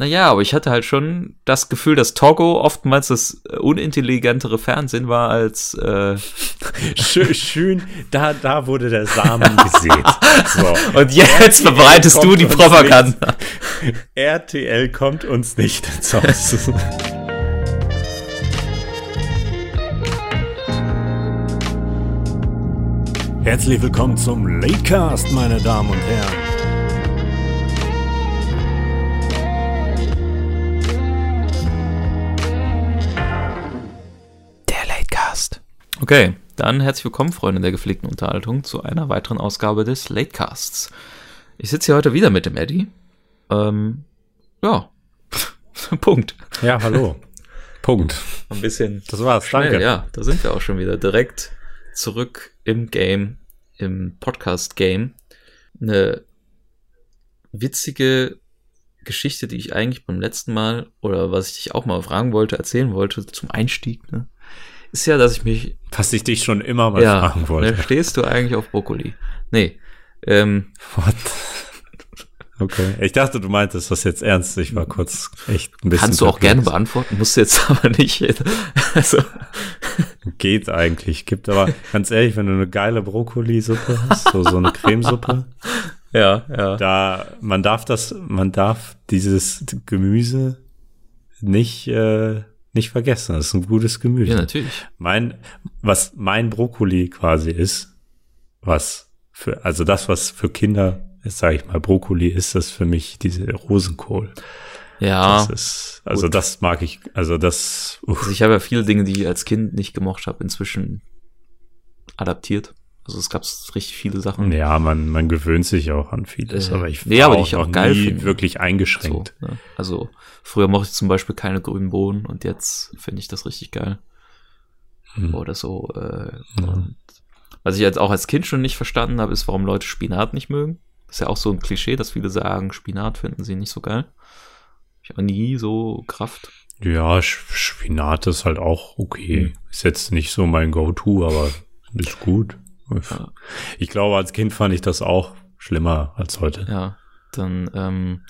Naja, aber ich hatte halt schon das Gefühl, dass Togo oftmals das äh, unintelligentere Fernsehen war als. Äh schön, schön, da, da wurde der Samen gesät. So. Und jetzt verbreitest du die Propaganda. RTL kommt uns nicht ins Haus. Herzlich willkommen zum Latecast, meine Damen und Herren. Okay, dann herzlich willkommen, Freunde der gepflegten Unterhaltung, zu einer weiteren Ausgabe des Latecasts. Ich sitze hier heute wieder mit dem Eddie. Ähm, ja, Punkt. Ja, hallo. Punkt. Ein bisschen. Das war's, schnell, danke. Ja, da sind wir auch schon wieder direkt zurück im Game, im Podcast-Game. Eine witzige Geschichte, die ich eigentlich beim letzten Mal oder was ich dich auch mal fragen wollte, erzählen wollte zum Einstieg. Ne? Ist ja, dass ich mich. Was ich dich schon immer mal ja, fragen wollte. Ne, stehst du eigentlich auf Brokkoli? Nee. Ähm, What? Okay. Ich dachte, du meintest das jetzt ernst. Ich war kurz echt ein bisschen. Kannst du auch gerne beantworten, musst du jetzt aber nicht. Also. Geht eigentlich. Gibt aber, ganz ehrlich, wenn du eine geile Brokkolisuppe hast, so, so eine Cremesuppe. ja, ja. Da, man darf das, man darf dieses Gemüse nicht, äh, nicht vergessen. Das ist ein gutes Gemüse. Ja, natürlich. Mein, was mein Brokkoli quasi ist, was für, also das, was für Kinder, jetzt sage ich mal, Brokkoli ist, das für mich diese Rosenkohl. Ja. Das ist, also gut. das mag ich, also das. Also ich habe ja viele Dinge, die ich als Kind nicht gemocht habe, inzwischen adaptiert. Also es gab richtig viele Sachen. Ja, man, man gewöhnt sich auch an vieles, äh, aber ich nee, aber die ich auch geil finde. wirklich eingeschränkt. So, ne? Also früher mochte ich zum Beispiel keine grünen Bohnen und jetzt finde ich das richtig geil. Hm. Oder so. Äh, hm. Was ich jetzt auch als Kind schon nicht verstanden habe, ist, warum Leute Spinat nicht mögen. Das ist ja auch so ein Klischee, dass viele sagen, Spinat finden sie nicht so geil. Ich habe nie so Kraft. Ja, Spinat ist halt auch okay. Hm. Ist jetzt nicht so mein Go-To, aber ist gut. Ich glaube, als Kind fand ich das auch schlimmer als heute. Ja, dann ähm,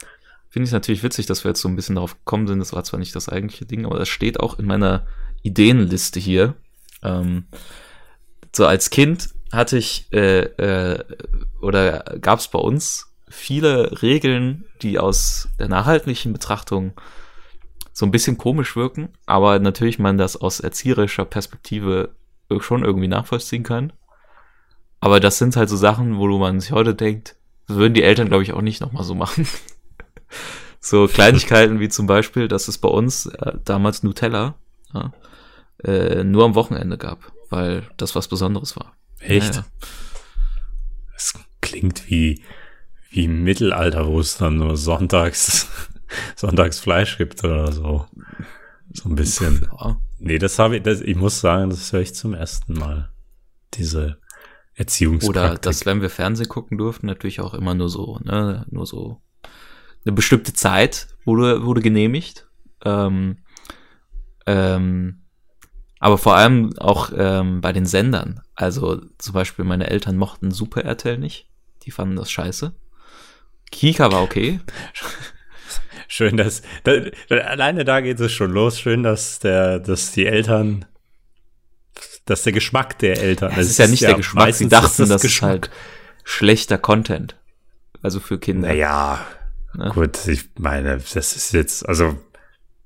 finde ich es natürlich witzig, dass wir jetzt so ein bisschen darauf gekommen sind. Das war zwar nicht das eigentliche Ding, aber das steht auch in meiner Ideenliste hier. Ähm, so als Kind hatte ich äh, äh, oder gab es bei uns viele Regeln, die aus der nachhaltigen Betrachtung so ein bisschen komisch wirken, aber natürlich man das aus erzieherischer Perspektive schon irgendwie nachvollziehen kann. Aber das sind halt so Sachen, wo man sich heute denkt, das würden die Eltern, glaube ich, auch nicht nochmal so machen. so Kleinigkeiten wie zum Beispiel, dass es bei uns äh, damals Nutella ja, äh, nur am Wochenende gab, weil das was Besonderes war. Echt? Ja, ja. Das klingt wie, wie im Mittelalter, wo es dann nur sonntags, sonntags Fleisch gibt oder so. So ein bisschen. Ja. Nee, das habe ich, das, ich muss sagen, das höre ich zum ersten Mal. Diese Erziehungspraktik. Oder dass, wenn wir Fernsehen gucken durften, natürlich auch immer nur so, ne, nur so eine bestimmte Zeit wurde, wurde genehmigt. Ähm, ähm, aber vor allem auch ähm, bei den Sendern. Also zum Beispiel meine Eltern mochten Super RTL nicht. Die fanden das scheiße. Kika war okay. Schön, dass da, alleine da geht es schon los. Schön, dass der, dass die Eltern das ist der Geschmack der Eltern. Ja, das ist ja nicht ja der Geschmack. Sie dachten, das, das ist halt schlechter Content. Also für Kinder. Naja, ne? gut, ich meine, das ist jetzt, also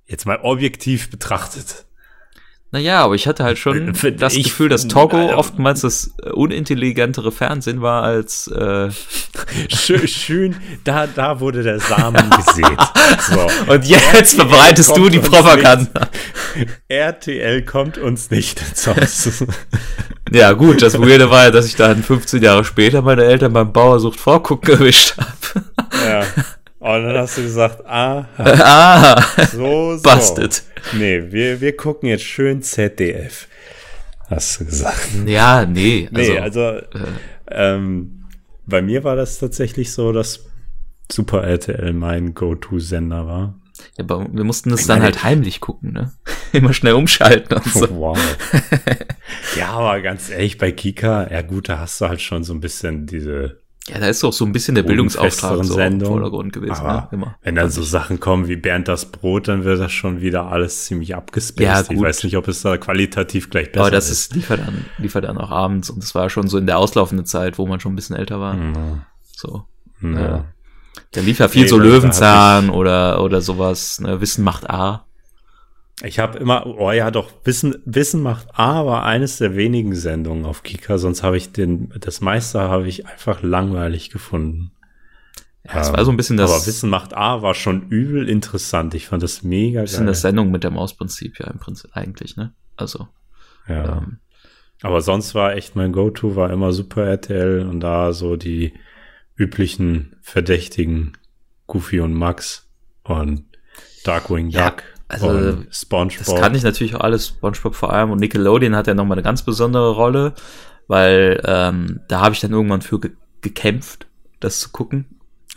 jetzt mal objektiv betrachtet. Naja, aber ich hatte halt schon das ich, Gefühl, dass Togo äh, oftmals das unintelligentere Fernsehen war als äh schön, schön, da, da wurde der Samen gesät. So. Und jetzt verbreitest du die Propaganda. RTL kommt uns nicht ins Haus. ja, gut, das Weirde war ja, dass ich dann 15 Jahre später meine Eltern beim Bauersucht vorgucken gewischt habe. Ja. Und dann hast du gesagt, ah, ah so, so. Busted. Nee, wir, wir gucken jetzt schön ZDF. Hast du gesagt. Ja, nee. Also, nee, also äh, ähm, bei mir war das tatsächlich so, dass Super RTL mein Go-To-Sender war. Ja, aber wir mussten das ich dann halt heimlich gucken, ne? Immer schnell umschalten und so. Wow. ja, aber ganz ehrlich, bei Kika, ja gut, da hast du halt schon so ein bisschen diese Ja, da ist doch so ein bisschen der Bildungsauftrag so im Vordergrund gewesen. Aber ne? Immer. wenn dann so Sachen kommen wie Bernd das Brot, dann wird das schon wieder alles ziemlich abgespaced. Ja, ich weiß nicht, ob es da qualitativ gleich besser Aber das ist, liefert dann, liefert dann auch abends und das war schon so in der auslaufenden Zeit, wo man schon ein bisschen älter war. Mhm. So. Ja. Äh, Da lief ja viel Nee, so Löwenzahn oder, oder sowas, ne? Wissen macht A. Ich habe immer, oh ja, doch, Wissen, Wissen macht A war eines der wenigen Sendungen auf Kika, sonst habe ich den, das meiste habe ich einfach langweilig gefunden. Ja, es war so ein bisschen das, Aber Wissen macht A war schon übel interessant. Ich fand das mega bisschen geil. das Sendung mit der Mausprinzip ja im Prinzip eigentlich, ne? Also, ja. ähm, Aber sonst war echt mein Go-To war immer Super RTL und da so die üblichen Verdächtigen Goofy und Max und Darkwing Ja, Duck also, und SpongeBob. das kann ich natürlich auch alles, SpongeBob vor allem und Nickelodeon hat ja nochmal eine ganz besondere Rolle, weil ähm, da habe ich dann irgendwann für ge gekämpft, das zu gucken.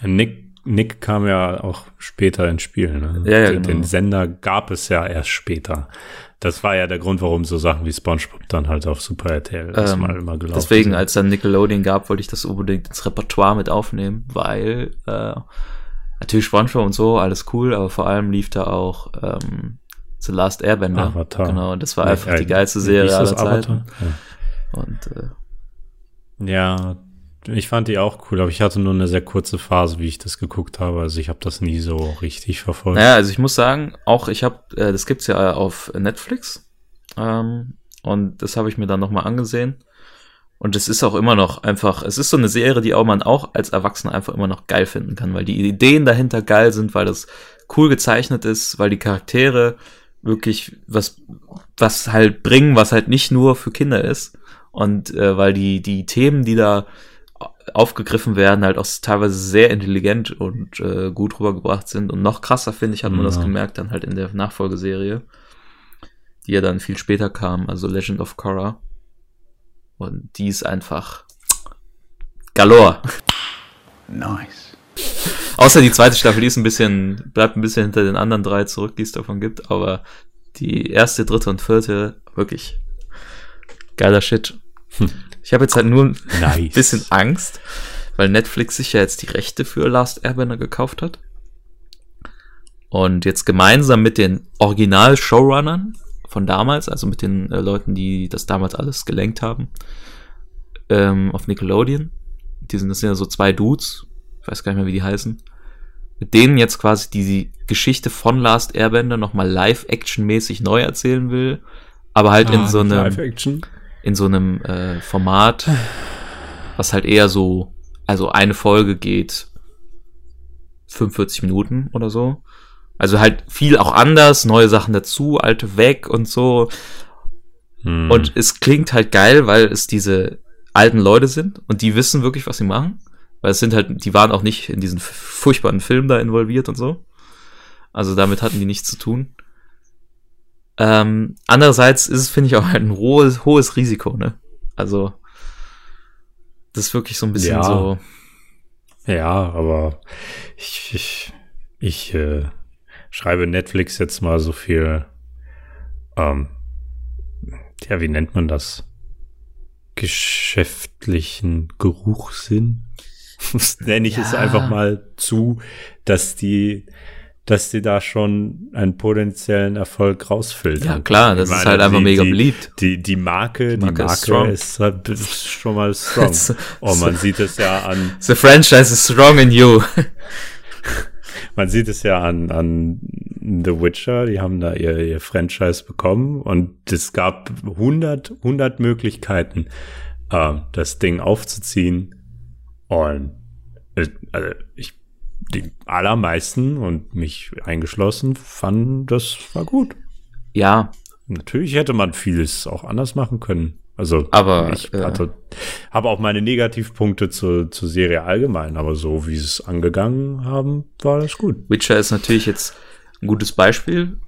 Nick, Nick kam ja auch später ins Spiel. Ne? Ja, ja, den, genau. den Sender gab es ja erst später. Das war ja der Grund, warum so Sachen wie SpongeBob dann halt auf Super RTL Ähm, mal immer gelaufen Deswegen, sind. als dann Nickelodeon gab, wollte ich das unbedingt ins Repertoire mit aufnehmen, weil äh, natürlich SpongeBob und so, alles cool, aber vor allem lief da auch ähm, The Last Airbender. Avatar. Genau, und das war einfach äh, die geilste wie Serie aller Zeiten. Avatar? Und äh, Ja. ja, ich fand die auch cool, aber ich hatte nur eine sehr kurze Phase, wie ich das geguckt habe. Also ich habe das nie so richtig verfolgt. Naja, also ich muss sagen, auch ich habe, äh, das gibt's ja auf Netflix ähm, und das habe ich mir dann nochmal angesehen und es ist auch immer noch einfach, es ist so eine Serie, die auch man auch als Erwachsener einfach immer noch geil finden kann, weil die Ideen dahinter geil sind, weil das cool gezeichnet ist, weil die Charaktere wirklich was, was halt bringen, was halt nicht nur für Kinder ist und äh, weil die, die Themen, die da aufgegriffen werden, halt auch teilweise sehr intelligent und äh, gut rübergebracht sind. Und noch krasser, finde ich, hat man das Ja. gemerkt dann halt in der Nachfolgeserie, die ja dann viel später kam, also Legend of Korra. Und die ist einfach galore. Nice. Außer die zweite Staffel, die ist ein bisschen, bleibt ein bisschen hinter den anderen drei zurück, die es davon gibt, aber die erste, dritte und vierte, wirklich geiler Shit. Ich habe jetzt halt nur Nice. ein bisschen Angst, weil Netflix sich ja jetzt die Rechte für Last Airbender gekauft hat. Und jetzt gemeinsam mit den Original-Showrunnern von damals, also mit den äh, Leuten, die das damals alles gelenkt haben, ähm, auf Nickelodeon. Die sind, das sind ja so zwei Dudes, ich weiß gar nicht mehr, wie die heißen. Mit denen jetzt quasi die Geschichte von Last Airbender nochmal live-action-mäßig neu erzählen will, aber halt in so einem in so einem äh, Format, was halt eher so, also eine Folge geht 45 Minuten oder so. Also halt viel auch anders, neue Sachen dazu, alte weg und so. Hm. Und es klingt halt geil, weil es diese alten Leute sind und die wissen wirklich, was sie machen. Weil es sind halt, die waren auch nicht in diesen furchtbaren Film da involviert und so. Also damit hatten die nichts zu tun. Ähm, andererseits ist es, finde ich, auch halt ein hohes, hohes Risiko, ne? Also, das ist wirklich so ein bisschen Ja. so. Ja, aber ich, ich, ich äh, schreibe Netflix jetzt mal so viel, ähm, ja, wie nennt man das? Geschäftlichen Geruchssinn? Das nenne ich es Ja. einfach mal zu, dass die, dass die da schon einen potenziellen Erfolg rausfiltern. Ja, klar, das Ich ist meine, halt einfach die, mega die, beliebt. Die, die Marke, die Marke Marke, ist halt- ist schon mal strong. Und man sieht es ja an, The franchise is strong in you. Man sieht es ja an, an The Witcher, die haben da ihr, ihr Franchise bekommen und es gab 100, 100 Möglichkeiten, äh, das Ding aufzuziehen und äh, also ich, die allermeisten und mich eingeschlossen fanden, das war gut. Ja, Natürlich hätte man vieles auch anders machen können. Also Aber, ich äh, hatte, habe auch meine Negativpunkte zur, zur Serie allgemein, aber so wie sie es angegangen haben, war das gut. Witcher ist natürlich jetzt ein gutes Beispiel,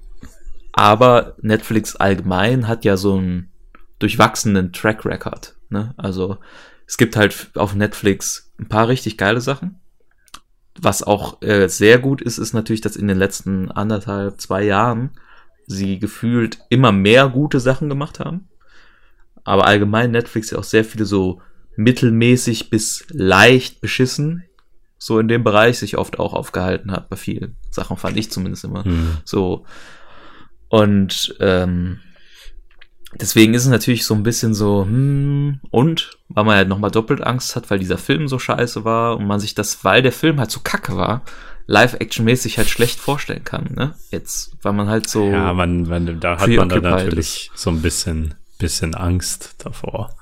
aber Netflix allgemein hat ja so einen durchwachsenen Track Record. Ne? Also es gibt halt auf Netflix ein paar richtig geile Sachen. Was auch äh, sehr gut ist, ist natürlich, dass in den letzten anderthalb, zwei Jahren sie gefühlt immer mehr gute Sachen gemacht haben. Aber allgemein Netflix ja auch sehr viele so mittelmäßig bis leicht beschissen so in dem Bereich sich oft auch aufgehalten hat, bei vielen Sachen fand ich zumindest immer Hm. so. Und ähm, deswegen ist es natürlich so ein bisschen so, hm, und, weil man halt nochmal doppelt Angst hat, weil dieser Film so scheiße war und man sich das, weil der Film halt so kacke war, live-action-mäßig halt schlecht vorstellen kann, ne? Jetzt, weil man halt so. Ja, man, man, da hat man dann natürlich so ein bisschen, bisschen Angst davor.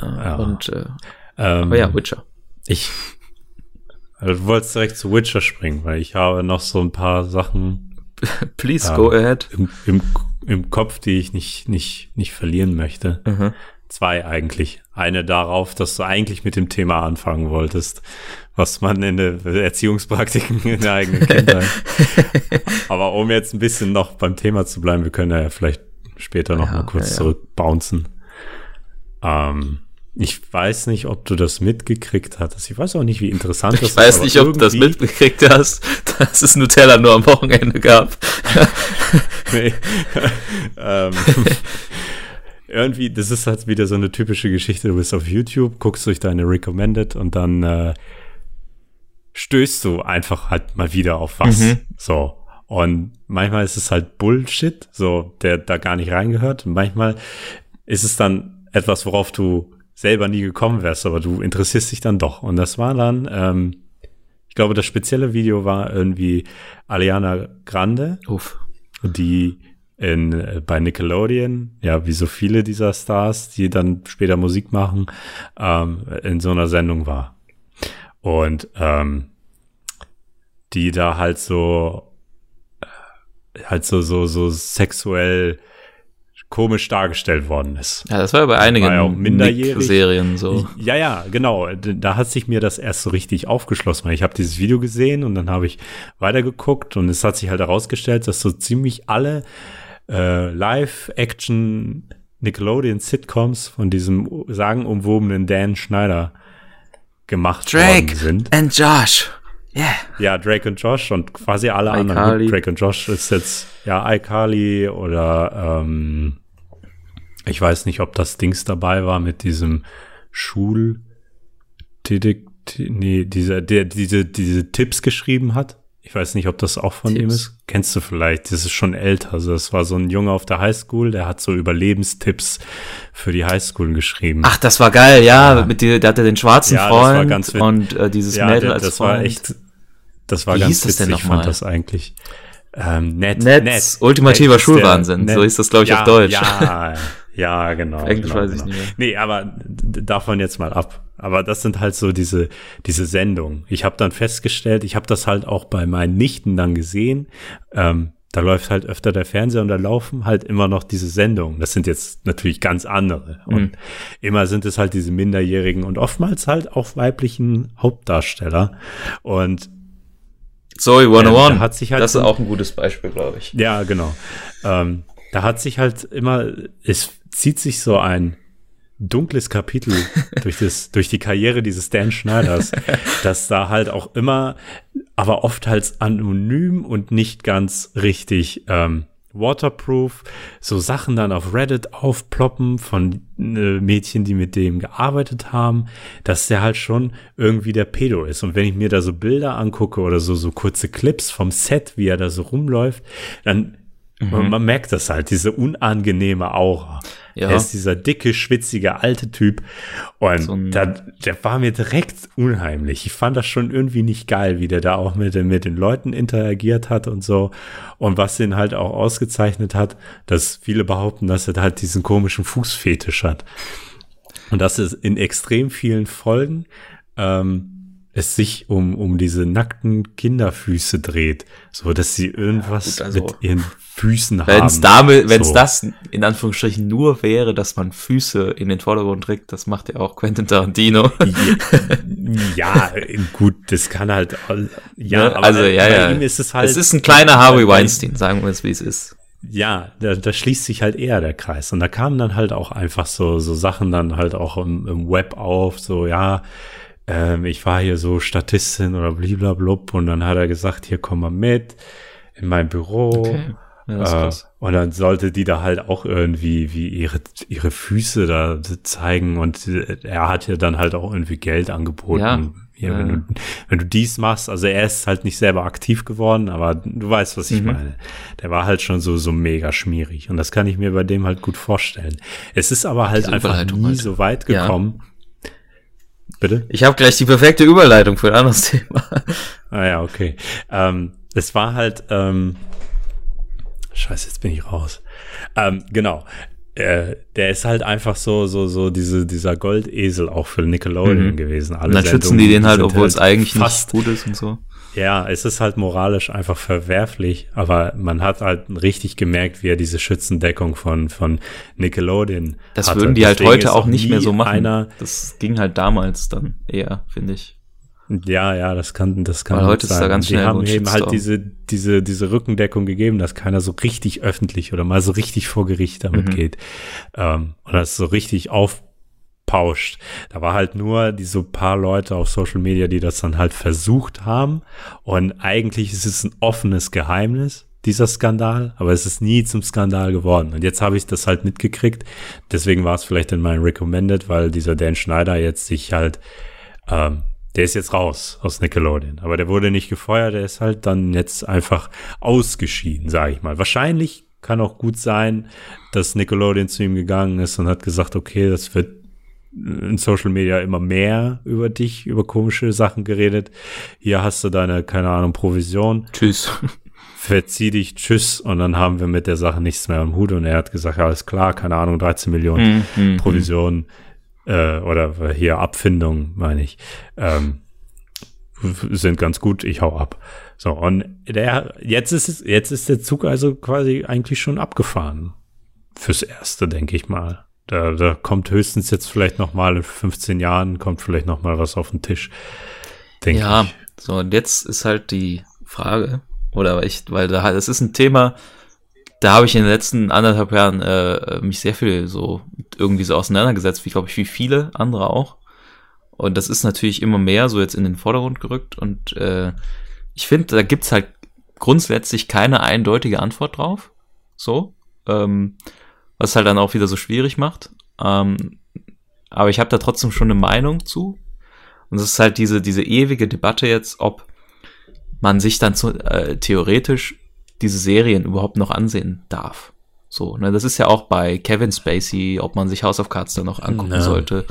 äh, ja. Und, äh, Ähm, aber ja, Witcher. Ich, also du wolltest direkt zu Witcher springen, weil ich habe noch so ein paar Sachen Please Ja. go ahead. im, im, im Kopf, die ich nicht, nicht, nicht verlieren möchte. Mhm. Zwei eigentlich. Eine darauf, dass du eigentlich mit dem Thema anfangen wolltest, was man in der Erziehungspraktiken in der eigenen Kindheit. Aber um jetzt ein bisschen noch beim Thema zu bleiben, wir können ja vielleicht später noch Ja, mal kurz ja, zurückbouncen. Ähm, ich weiß nicht, ob du das mitgekriegt hattest. Ich weiß auch nicht, wie interessant das Ich weiß nicht, ob du das mitgekriegt hast, dass es Nutella nur am Wochenende gab. Nee. ähm, irgendwie, das ist halt wieder so eine typische Geschichte. Du bist auf YouTube, guckst durch deine Recommended und dann äh, stößt du einfach halt mal wieder auf was. Mhm. So. Und manchmal ist es halt Bullshit, so, der da gar nicht reingehört. Und manchmal ist es dann etwas, worauf du selber nie gekommen wärst, aber du interessierst dich dann doch. Und das war dann, ähm, ich glaube, das spezielle Video war irgendwie Aliana Grande, Uff. die in, äh, bei Nickelodeon, ja, wie so viele dieser Stars, die dann später Musik machen, ähm, in so einer Sendung war. Und ähm, die da halt so halt so, so, so sexuell komisch dargestellt worden ist. Ja, das war ja bei einigen War ja minderjährig. Serien so. Ja, ja, genau. Da hat sich mir das erst so richtig aufgeschlossen. weil Ich habe dieses Video gesehen und dann habe ich weitergeguckt und es hat sich halt herausgestellt, dass so ziemlich alle äh, Live-Action Nickelodeon-Sitcoms von diesem sagenumwobenen Dan Schneider gemacht worden Drake sind. and Josh. Yeah. Ja, Drake und Josh und quasi alle anderen. iCarly. Gut, Drake und Josh ist jetzt, ja, iCarly oder ähm, ich weiß nicht, ob das Dings dabei war mit diesem Schul nee, dieser, der diese, diese Tipps geschrieben hat. Ich weiß nicht, ob das auch von ihm Tipps. ist. Kennst du vielleicht? Das ist schon älter. Also das war so ein Junge auf der Highschool, der hat so Überlebenstipps für die Highschool geschrieben. Ach, das war geil, ja. Mit dir, der hatte den schwarzen Ja, das war Freund ganz und äh, dieses ja, Mädel der, als das Freund. war echt, das war Wie ganz hieß das denn witzig, ich fand das eigentlich. Ähm, Net, Netz, ultimativer Net ist Schulwahnsinn, so hieß das, glaub ich, ja, auf Deutsch. Ja, ja, genau. Auf Englisch genau, weiß ich genau. nicht mehr. Nee, aber davon jetzt mal ab. Aber das sind halt so diese, diese Sendungen. Ich habe dann festgestellt, ich habe das halt auch bei meinen Nichten dann gesehen. Ähm, da läuft halt öfter der Fernseher und da laufen halt immer noch diese Sendungen. Das sind jetzt natürlich ganz andere. Mhm. Und immer sind es halt diese minderjährigen und oftmals halt auch weiblichen Hauptdarsteller. Und Zoe 101. Ähm, hat sich halt das ist auch ein gutes Beispiel, glaube ich. ja, genau. Ähm, da hat sich halt immer, es zieht sich so ein dunkles Kapitel durch das, durch die Karriere dieses Dan Schneiders, dass da halt auch immer, aber oft halt anonym und nicht ganz richtig ähm, waterproof, so Sachen dann auf Reddit aufploppen von äh, Mädchen, die mit dem gearbeitet haben, dass der halt schon irgendwie der Pedo ist. Und wenn ich mir da so Bilder angucke oder so, so kurze Clips vom Set, wie er da so rumläuft, dann man, man merkt das halt, diese unangenehme Aura. Ja. Er ist dieser dicke, schwitzige, alte Typ. Und So da, der war mir direkt unheimlich. Ich fand das schon irgendwie nicht geil, wie der da auch mit, den- mit den Leuten interagiert hat und so. Und was ihn halt auch ausgezeichnet hat, dass viele behaupten, dass er halt diesen komischen Fußfetisch hat. Und dass es in extrem vielen Folgen ähm, es sich um, um diese nackten Kinderfüße dreht. So, dass sie irgendwas gut, also- mit ihren Füßen haben. Wenn es damit, wenn es So. das in Anführungsstrichen nur wäre, dass man Füße in den Vordergrund trägt, das macht ja auch Quentin Tarantino. ja, gut, das kann halt, ja, Ne? aber also ja, bei ja. ihm ist es halt, es ist ein kleiner Harvey bei- Weinstein, sagen wir es, wie es ist. ja, da, da schließt sich halt eher der Kreis. Und da kamen dann halt auch einfach so, so Sachen dann halt auch im, im Web auf, so, ja, ähm, ich war hier so Statistin oder bliblablub und dann hat er gesagt, hier komm mal mit in mein Büro. Okay. Ja, äh, und dann sollte die da halt auch irgendwie wie ihre, ihre Füße da zeigen und er hat ja dann halt auch irgendwie Geld angeboten. Ja. Ja, wenn, du, wenn du dies machst, also er ist halt nicht selber aktiv geworden, aber du weißt, was ich mhm. meine. Der war halt schon so, so mega schmierig und das kann ich mir bei dem halt gut vorstellen. Es ist aber halt einfach nie halt. so weit gekommen. Ja. Bitte? Ich habe gleich die perfekte Überleitung für ein anderes Thema. Ah ja, okay. Ähm, es war halt, ähm, Scheiße, jetzt bin ich raus. Ähm, genau. Äh, der ist halt einfach so, so, so diese, dieser Goldesel auch für Nickelodeon mhm. gewesen. Alle dann schützen die den halt, obwohl es halt eigentlich fast nicht gut ist und so. Ja, es ist halt moralisch einfach verwerflich, aber man hat halt richtig gemerkt, wie er diese Schützendeckung von, von Nickelodeon Das hatte. würden die halt heute auch nicht mehr so machen. Einer, das ging halt damals dann eher, finde ich. Ja, ja, das kann, das kann. Weil heute sein. ist da ganz schnell. Die haben eben halt diese, diese, diese Rückendeckung gegeben, dass keiner so richtig öffentlich oder mal so richtig vor Gericht damit mhm. geht. Ähm, und das so richtig aufpauscht. Da war halt nur diese paar Leute auf Social Media, die das dann halt versucht haben. Und eigentlich ist es ein offenes Geheimnis dieser Skandal, aber es ist nie zum Skandal geworden. Und jetzt habe ich das halt mitgekriegt. Deswegen war es vielleicht in meinem Recommended, weil dieser Dan Schneider jetzt sich halt ähm, der ist jetzt raus aus Nickelodeon. Aber der wurde nicht gefeuert, der ist halt dann jetzt einfach ausgeschieden, sage ich mal. Wahrscheinlich kann auch gut sein, dass Nickelodeon zu ihm gegangen ist und hat gesagt, okay, das wird in Social Media immer mehr über dich, über komische Sachen geredet. Hier hast du deine, keine Ahnung, Provision. Tschüss. Verzieh dich, tschüss. Und dann haben wir mit der Sache nichts mehr am Hut. Und er hat gesagt, ja, alles klar, keine Ahnung, 13 Millionen mm, mm, Provision äh, oder hier Abfindung, meine ich, ähm, sind ganz gut, ich hau ab. So, und der, jetzt ist es, jetzt ist der Zug also quasi eigentlich schon abgefahren. Fürs Erste, denke ich mal. Da, da kommt höchstens jetzt vielleicht noch mal in 15 Jahren kommt vielleicht noch mal was auf den Tisch. Denke ja, ich. so, und jetzt ist halt die Frage, oder ich, weil da, es ist ein Thema, da habe ich in den letzten anderthalb Jahren äh, mich sehr viel so irgendwie so auseinandergesetzt, wie glaube ich, wie viele andere auch. Und das ist natürlich immer mehr so jetzt in den Vordergrund gerückt. Und äh, ich finde, da gibt's halt grundsätzlich keine eindeutige Antwort drauf. So. Ähm, was halt dann auch wieder so schwierig macht. Ähm, aber ich habe da trotzdem schon eine Meinung zu. Und es ist halt diese, diese ewige Debatte jetzt, ob man sich dann zu, äh, theoretisch diese Serien überhaupt noch ansehen darf. So, ne, das ist ja auch bei Kevin Spacey, ob man sich House of Cards dann noch angucken no. sollte.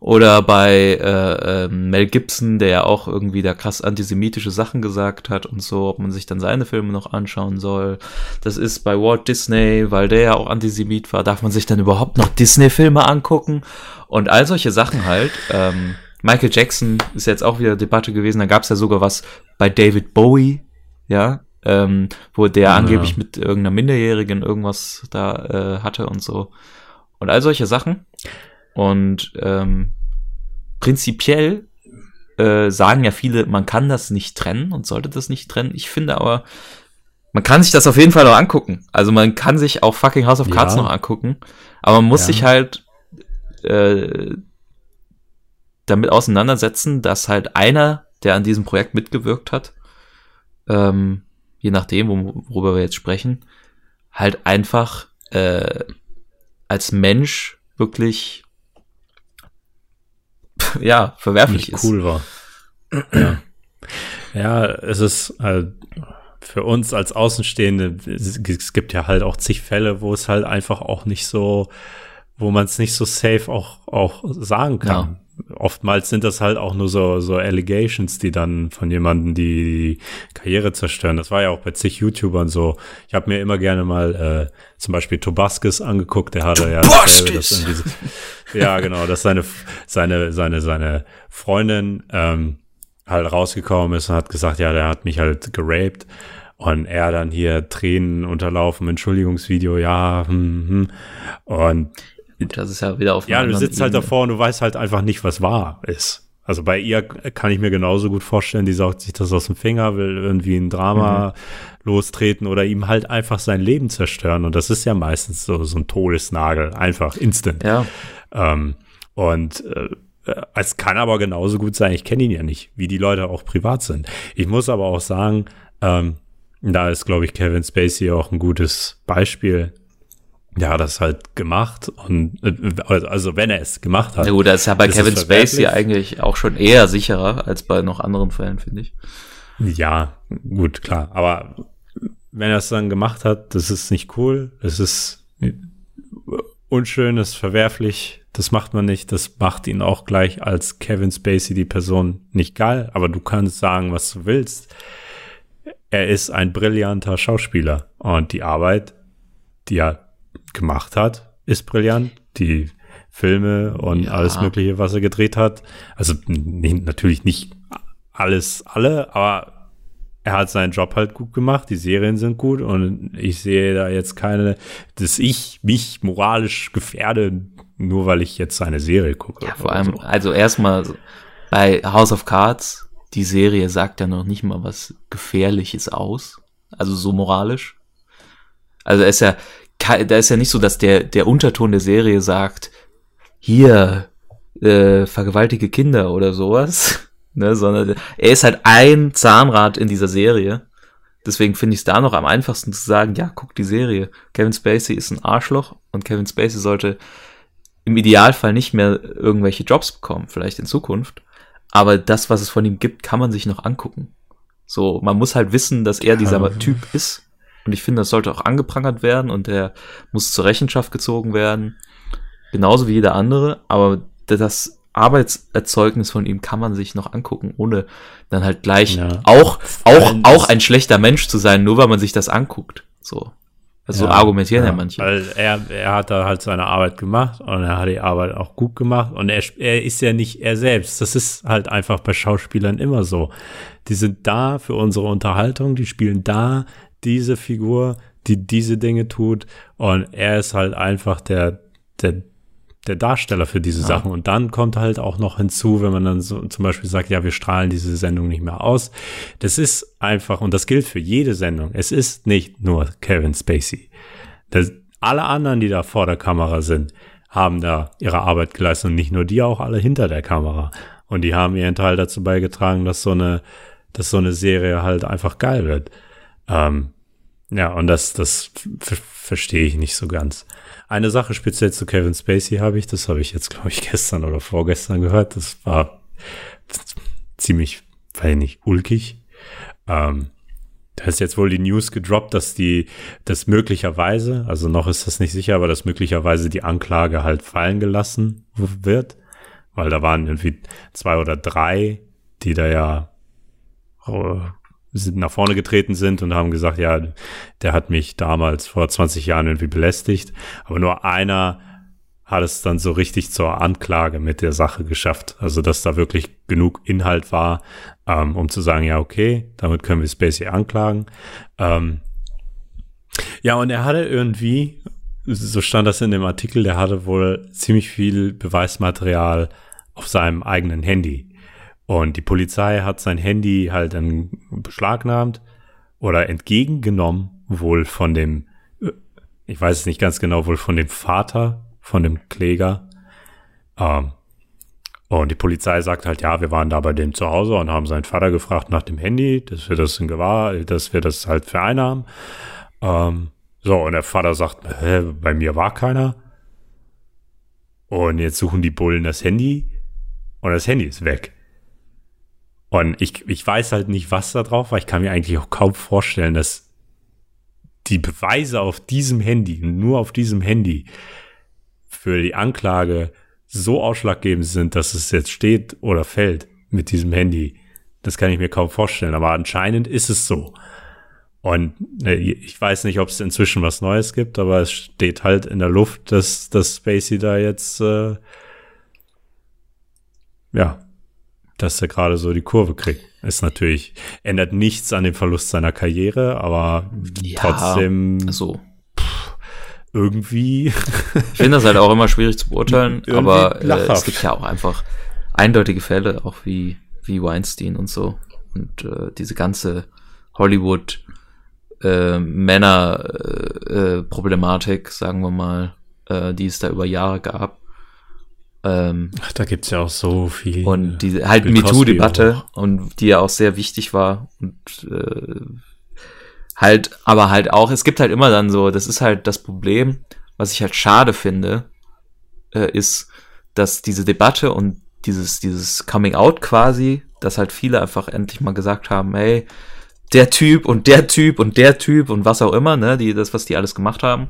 Oder bei äh, äh, Mel Gibson, der ja auch irgendwie da krass antisemitische Sachen gesagt hat und so, ob man sich dann seine Filme noch anschauen soll. Das ist bei Walt Disney, weil der ja auch Antisemit war, darf man sich dann überhaupt noch Disney-Filme angucken? Und all solche Sachen halt. Ähm, Michael Jackson ist jetzt auch wieder Debatte gewesen, da gab es ja sogar was bei David Bowie, ja, ähm, wo der ja. angeblich mit irgendeiner Minderjährigen irgendwas da äh, hatte und so. Und all solche Sachen. Und ähm, prinzipiell äh, sagen ja viele, man kann das nicht trennen und sollte das nicht trennen. Ich finde aber, man kann sich das auf jeden Fall noch angucken. Also man kann sich auch fucking House of Cards ja. noch angucken. Aber man muss ja. sich halt äh, damit auseinandersetzen, dass halt einer, der an diesem Projekt mitgewirkt hat, ähm, je nachdem, worüber wir jetzt sprechen, halt einfach äh, als Mensch wirklich ja verwerflich Nicht ist. Cool war. ja. ja, es ist halt für uns als Außenstehende, es gibt ja halt auch zig Fälle, wo es halt einfach auch nicht so, wo man es nicht so safe auch, auch sagen kann. Oftmals sind das halt auch nur so, so Allegations, die dann von jemandem die, die Karriere zerstören. Das war ja auch bei zig YouTubern so. Ich habe mir immer gerne mal äh, zum Beispiel Tobaskis angeguckt, der hatte ja das ja genau, dass seine seine seine seine Freundin ähm, halt rausgekommen ist und hat gesagt, ja, der hat mich halt geraped. Und er dann hier Tränen unterlaufen, Entschuldigungsvideo, ja, hm, hm. und das ist ja wieder auf Ja, du sitzt halt davor und du weißt halt einfach nicht, was wahr ist. Also bei ihr kann ich mir genauso gut vorstellen, die saugt sich das aus dem Finger, will irgendwie ein Drama mhm. lostreten oder ihm halt einfach sein Leben zerstören. Und das ist ja meistens so, so ein Todesnagel, einfach instant. Ja. Ähm, und äh, es kann aber genauso gut sein, ich kenne ihn ja nicht, wie die Leute auch privat sind. Ich muss aber auch sagen, ähm, Da ist, glaube ich, Kevin Spacey auch ein gutes Beispiel. Ja, das halt gemacht und äh, also wenn er es gemacht hat. Ja gut, das ist ja bei Kevin es Spacey eigentlich auch schon eher sicherer als bei noch anderen Fällen, finde ich. Ja, gut, klar. Aber wenn er es dann gemacht hat, das ist nicht cool. Das ist unschön, das ist verwerflich. Das macht man nicht. Das macht ihn auch gleich als Kevin Spacey die Person nicht geil. Aber du kannst sagen, was du willst. Er ist ein brillanter Schauspieler. Und die Arbeit, die er gemacht hat, ist brillant. Die Filme und Ja. alles Mögliche, was er gedreht hat. Also natürlich nicht alles, alle, aber er hat seinen Job halt gut gemacht, die Serien sind gut und ich sehe da jetzt keine, dass ich mich moralisch gefährde, nur weil ich jetzt seine Serie gucke. Ja, vor allem, so. also erstmal bei House of Cards, die Serie sagt ja noch nicht mal was Gefährliches aus. Also so moralisch. Also er ist ja, da ist ja nicht so, dass der, der Unterton der Serie sagt, hier, äh, vergewaltige Kinder oder sowas. Ne, sondern er ist halt ein Zahnrad in dieser Serie. Deswegen finde ich es da noch am einfachsten zu sagen, ja, guck die Serie. Kevin Spacey ist ein Arschloch und Kevin Spacey sollte im Idealfall nicht mehr irgendwelche Jobs bekommen, vielleicht in Zukunft. Aber das, was es von ihm gibt, kann man sich noch angucken. So, man muss halt wissen, dass er dieser Ja. Typ ist. Und ich finde, das sollte auch angeprangert werden und er muss zur Rechenschaft gezogen werden. Genauso wie jeder andere. Aber das Arbeitserzeugnis von ihm kann man sich noch angucken, ohne dann halt gleich Ja. auch, auch, auch ein schlechter Mensch zu sein, nur weil man sich das anguckt. So. Also so Ja, argumentieren ja, manche. Weil er, er hat da halt seine Arbeit gemacht und er hat die Arbeit auch gut gemacht und er, er ist ja nicht er selbst. Das ist halt einfach bei Schauspielern immer so. Die sind da für unsere Unterhaltung, die spielen da diese Figur, die diese Dinge tut und er ist halt einfach der, der, der Darsteller für diese Sachen. Und dann kommt halt auch noch hinzu, wenn man dann so zum Beispiel sagt, ja, wir strahlen diese Sendung nicht mehr aus. Das ist einfach, und das gilt für jede Sendung, es ist nicht nur Kevin Spacey. Das, alle anderen, die da vor der Kamera sind, haben da ihre Arbeit geleistet und nicht nur die, auch alle hinter der Kamera. Und die haben ihren Teil dazu beigetragen, dass so eine, dass so eine Serie halt einfach geil wird. Ähm, ja, und das, das verstehe ich nicht so ganz. Eine Sache speziell zu Kevin Spacey habe ich, das habe ich jetzt, glaube ich, gestern oder vorgestern gehört. Das war ziemlich, ich nicht, ulkig. Ähm, da ist jetzt wohl die News gedroppt, dass die, dass möglicherweise, also noch ist das nicht sicher, aber dass möglicherweise die Anklage halt fallen gelassen wird, weil da waren irgendwie zwei oder drei, die da ja äh, sind nach vorne getreten sind und haben gesagt, ja, der hat mich damals vor 20 Jahren irgendwie belästigt, aber nur einer hat es dann so richtig zur Anklage mit der Sache geschafft. Also, dass da wirklich genug Inhalt war, ähm, um zu sagen, ja, okay, damit können wir Spacey anklagen. Ähm, ja, und er hatte irgendwie, so stand das in dem Artikel, der hatte wohl ziemlich viel Beweismaterial auf seinem eigenen Handy. Und die Polizei hat sein Handy halt dann beschlagnahmt oder entgegengenommen, wohl von dem, äh, ich weiß es nicht ganz genau, wohl von dem Vater von dem Kläger. Ähm, und die Polizei sagt halt, ja, wir waren da bei dem zu Hause und haben seinen Vater gefragt nach dem Handy, dass wir das in Gewahr, dass wir das halt vereinnahmen. Ähm, so, und der Vater sagt, Hä, bei mir war keiner. Und jetzt suchen die Bullen das Handy und das Handy ist weg. Und ich, ich weiß halt nicht, was da drauf war. Ich kann mir eigentlich auch kaum vorstellen, dass die Beweise auf diesem Handy, nur auf diesem Handy, für die Anklage so ausschlaggebend sind, dass es jetzt steht oder fällt mit diesem Handy. Das kann ich mir kaum vorstellen, aber anscheinend ist es so. Und äh, ich weiß nicht, ob es inzwischen was Neues gibt, aber es steht halt in der Luft, dass, dass Spacey da jetzt, äh, ja, dass er gerade so die Kurve kriegt. Ist natürlich, ändert nichts an dem Verlust seiner Karriere, aber Ja, trotzdem So. irgendwie Ich finde das halt auch immer schwierig zu beurteilen, aber äh, es gibt ja auch einfach eindeutige Fälle, auch wie, wie Weinstein und so. Und äh, diese ganze Hollywood äh, Männer äh, äh, sagen wir mal, äh, die es da über Jahre gab. Ähm, Ach, da gibt's ja auch so viel. und diese halt MeToo-Debatte und die ja auch sehr wichtig war und äh, halt, aber halt auch, es gibt halt immer dann so, das ist halt das Problem, was ich halt schade finde, äh, ist, dass diese Debatte und dieses, dieses Coming Out quasi, dass halt viele einfach endlich mal gesagt haben, hey, der Typ und der Typ und der Typ und was auch immer, ne, die, das, was die alles gemacht haben.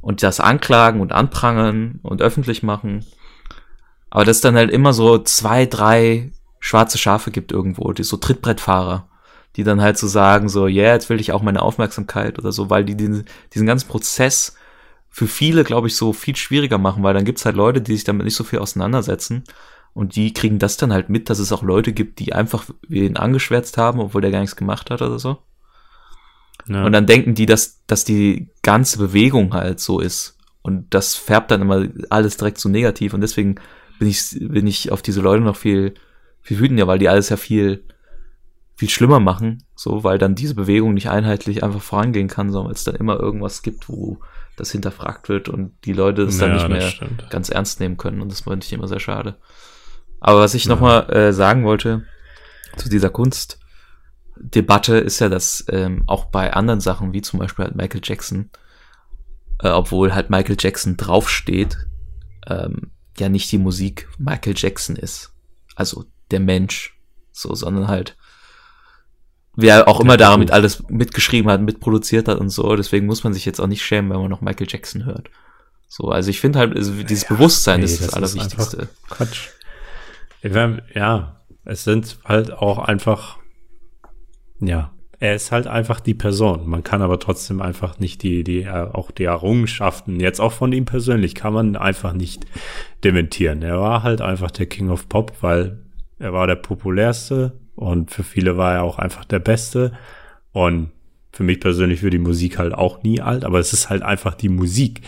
Und das anklagen und anprangern und öffentlich machen. Aber dass dann halt immer so zwei, drei schwarze Schafe gibt irgendwo, die so Trittbrettfahrer, die dann halt so sagen, so, ja, yeah, jetzt will ich auch meine Aufmerksamkeit oder so, weil die diesen, diesen ganzen Prozess für viele, glaube ich, so viel schwieriger machen, weil dann gibt's halt Leute, die sich damit nicht so viel auseinandersetzen und die kriegen das dann halt mit, dass es auch Leute gibt, die einfach wen angeschwärzt haben, obwohl der gar nichts gemacht hat oder so. Ja. Und dann denken die, dass, dass die ganze Bewegung halt so ist. Und das färbt dann immer alles direkt so negativ. Und deswegen bin ich, bin ich auf diese Leute noch viel, viel wütender, weil die alles ja viel, viel schlimmer machen. So, weil dann diese Bewegung nicht einheitlich einfach vorangehen kann, sondern es dann immer irgendwas gibt, wo das hinterfragt wird und die Leute das ja, dann nicht mehr stimmt. ganz ernst nehmen können. Und das fand ich immer sehr schade. Aber was ich ja. nochmal äh, sagen wollte zu dieser Kunstdebatte ist ja, dass ähm, auch bei anderen Sachen, wie zum Beispiel halt Michael Jackson, äh, obwohl halt Michael Jackson draufsteht, ähm, ja nicht die Musik Michael Jackson ist. Also der Mensch. So, sondern halt wer auch immer damit alles mitgeschrieben hat, mitproduziert hat und so. Deswegen muss man sich jetzt auch nicht schämen, wenn man noch Michael Jackson hört. So, also ich finde halt, also dieses ja, Bewusstsein nee, ist das, das Allerwichtigste. Quatsch. Ja, es sind halt auch einfach, ja, er ist halt einfach die Person. Man kann aber trotzdem einfach nicht die, die, äh, auch die Errungenschaften, jetzt auch von ihm persönlich, kann man einfach nicht dementieren. Er war halt einfach der King of Pop, weil er war der populärste und für viele war er auch einfach der Beste. Und für mich persönlich wird die Musik halt auch nie alt, aber es ist halt einfach die Musik.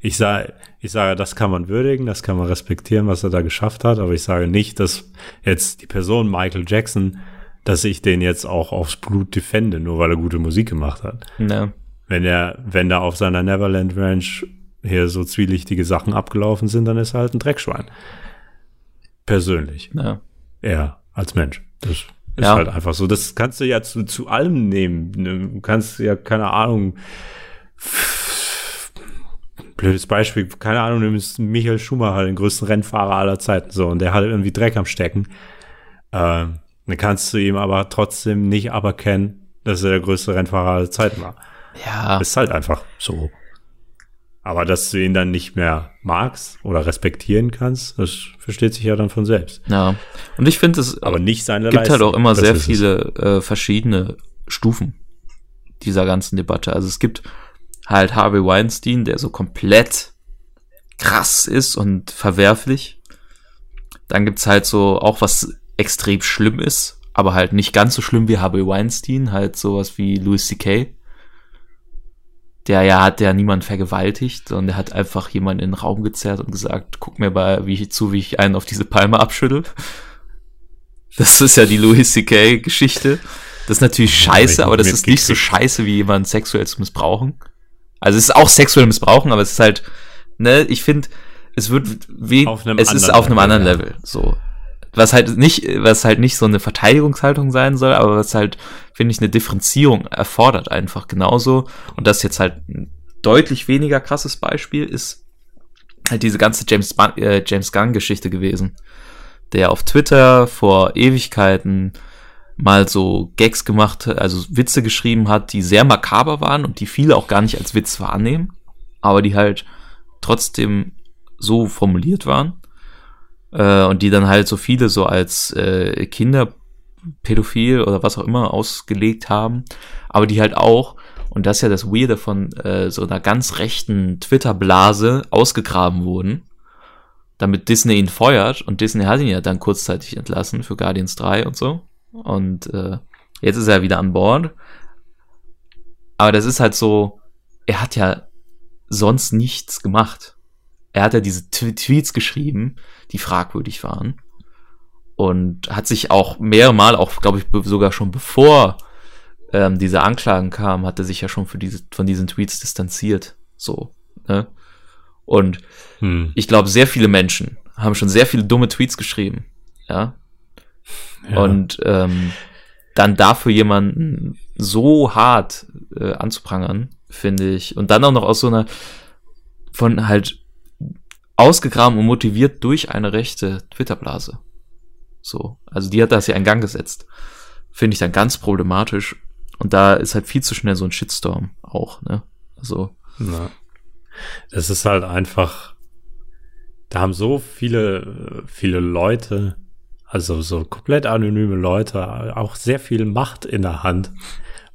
Ich sage, ich sage, das kann man würdigen, das kann man respektieren, was er da geschafft hat, aber ich sage nicht, dass jetzt die Person Michael Jackson, dass ich den jetzt auch aufs Blut defende, nur weil er gute Musik gemacht hat. Ja. Wenn er, wenn da auf seiner Neverland Ranch hier so zwielichtige Sachen abgelaufen sind, dann ist er halt ein Dreckschwein. Persönlich. Ja. Er als Mensch. Das ist ja. halt einfach so. Das kannst du ja zu, zu allem nehmen. Du kannst ja, keine Ahnung, blödes Beispiel, keine Ahnung, du nimmst Michael Schumacher, den größten Rennfahrer aller Zeiten, so, und der hat irgendwie Dreck am Stecken. Ähm, dann kannst du ihm aber trotzdem nicht aberkennen, dass er der größte Rennfahrer aller Zeiten war. Ja. Ist halt einfach so. Aber dass du ihn dann nicht mehr magst oder respektieren kannst, das versteht sich ja dann von selbst. Ja. Und ich finde, es aber nicht seine gibt Leistung. halt auch immer das sehr viele äh, verschiedene Stufen dieser ganzen Debatte. Also es gibt halt Harvey Weinstein, der so komplett krass ist und verwerflich. Dann gibt's halt so auch was extrem schlimm ist, aber halt nicht ganz so schlimm wie Harvey Weinstein, halt sowas wie Louis C.K der ja hat ja niemand vergewaltigt, sondern der hat einfach jemanden in den Raum gezerrt und gesagt, guck mir mal wie ich, zu, wie ich einen auf diese Palme abschüttel. Das ist ja die Louis C.K. Geschichte. Das ist natürlich scheiße, aber das ist nicht so scheiße, wie jemanden sexuell zu missbrauchen. Also es ist auch sexuell missbrauchen, aber es ist halt, ne, ich finde, es wird wie, es ist auf einem anderen Level, ja. so was halt nicht, was halt nicht so eine Verteidigungshaltung sein soll, aber was halt, finde ich, eine Differenzierung erfordert einfach genauso. Und das jetzt halt ein deutlich weniger krasses Beispiel ist halt diese ganze James, äh, James Gunn-Geschichte gewesen, der auf Twitter vor Ewigkeiten mal so Gags gemacht, also Witze geschrieben hat, die sehr makaber waren und die viele auch gar nicht als Witz wahrnehmen, aber die halt trotzdem so formuliert waren äh, und die dann halt so viele so als äh, Kinderpädophil oder was auch immer ausgelegt haben, aber die halt auch, und das ist ja das Weirde von äh, so einer ganz rechten Twitter-Blase ausgegraben wurden, damit Disney ihn feuert und Disney hat ihn ja dann kurzzeitig entlassen für Guardians 3 und so. Und äh, jetzt ist er wieder an Bord. Aber das ist halt so, er hat ja sonst nichts gemacht er hat ja diese Tweets geschrieben, die fragwürdig waren. Und hat sich auch mehrmal, auch glaube ich sogar schon bevor ähm, diese Anklagen kamen, hat er sich ja schon für diese, von diesen Tweets distanziert. So. Ne? Und hm. ich glaube, sehr viele Menschen haben schon sehr viele dumme Tweets geschrieben. Ja. ja. Und ähm, dann dafür jemanden so hart äh, anzuprangern, finde ich. Und dann auch noch aus so einer von halt ausgegraben und motiviert durch eine rechte Twitter-Blase. So. Also die hat das ja in Gang gesetzt. Finde ich dann ganz problematisch. Und da ist halt viel zu schnell so ein Shitstorm auch, ne? Also. Ja. Es ist halt einfach, da haben so viele, viele Leute, also so komplett anonyme Leute, auch sehr viel Macht in der Hand,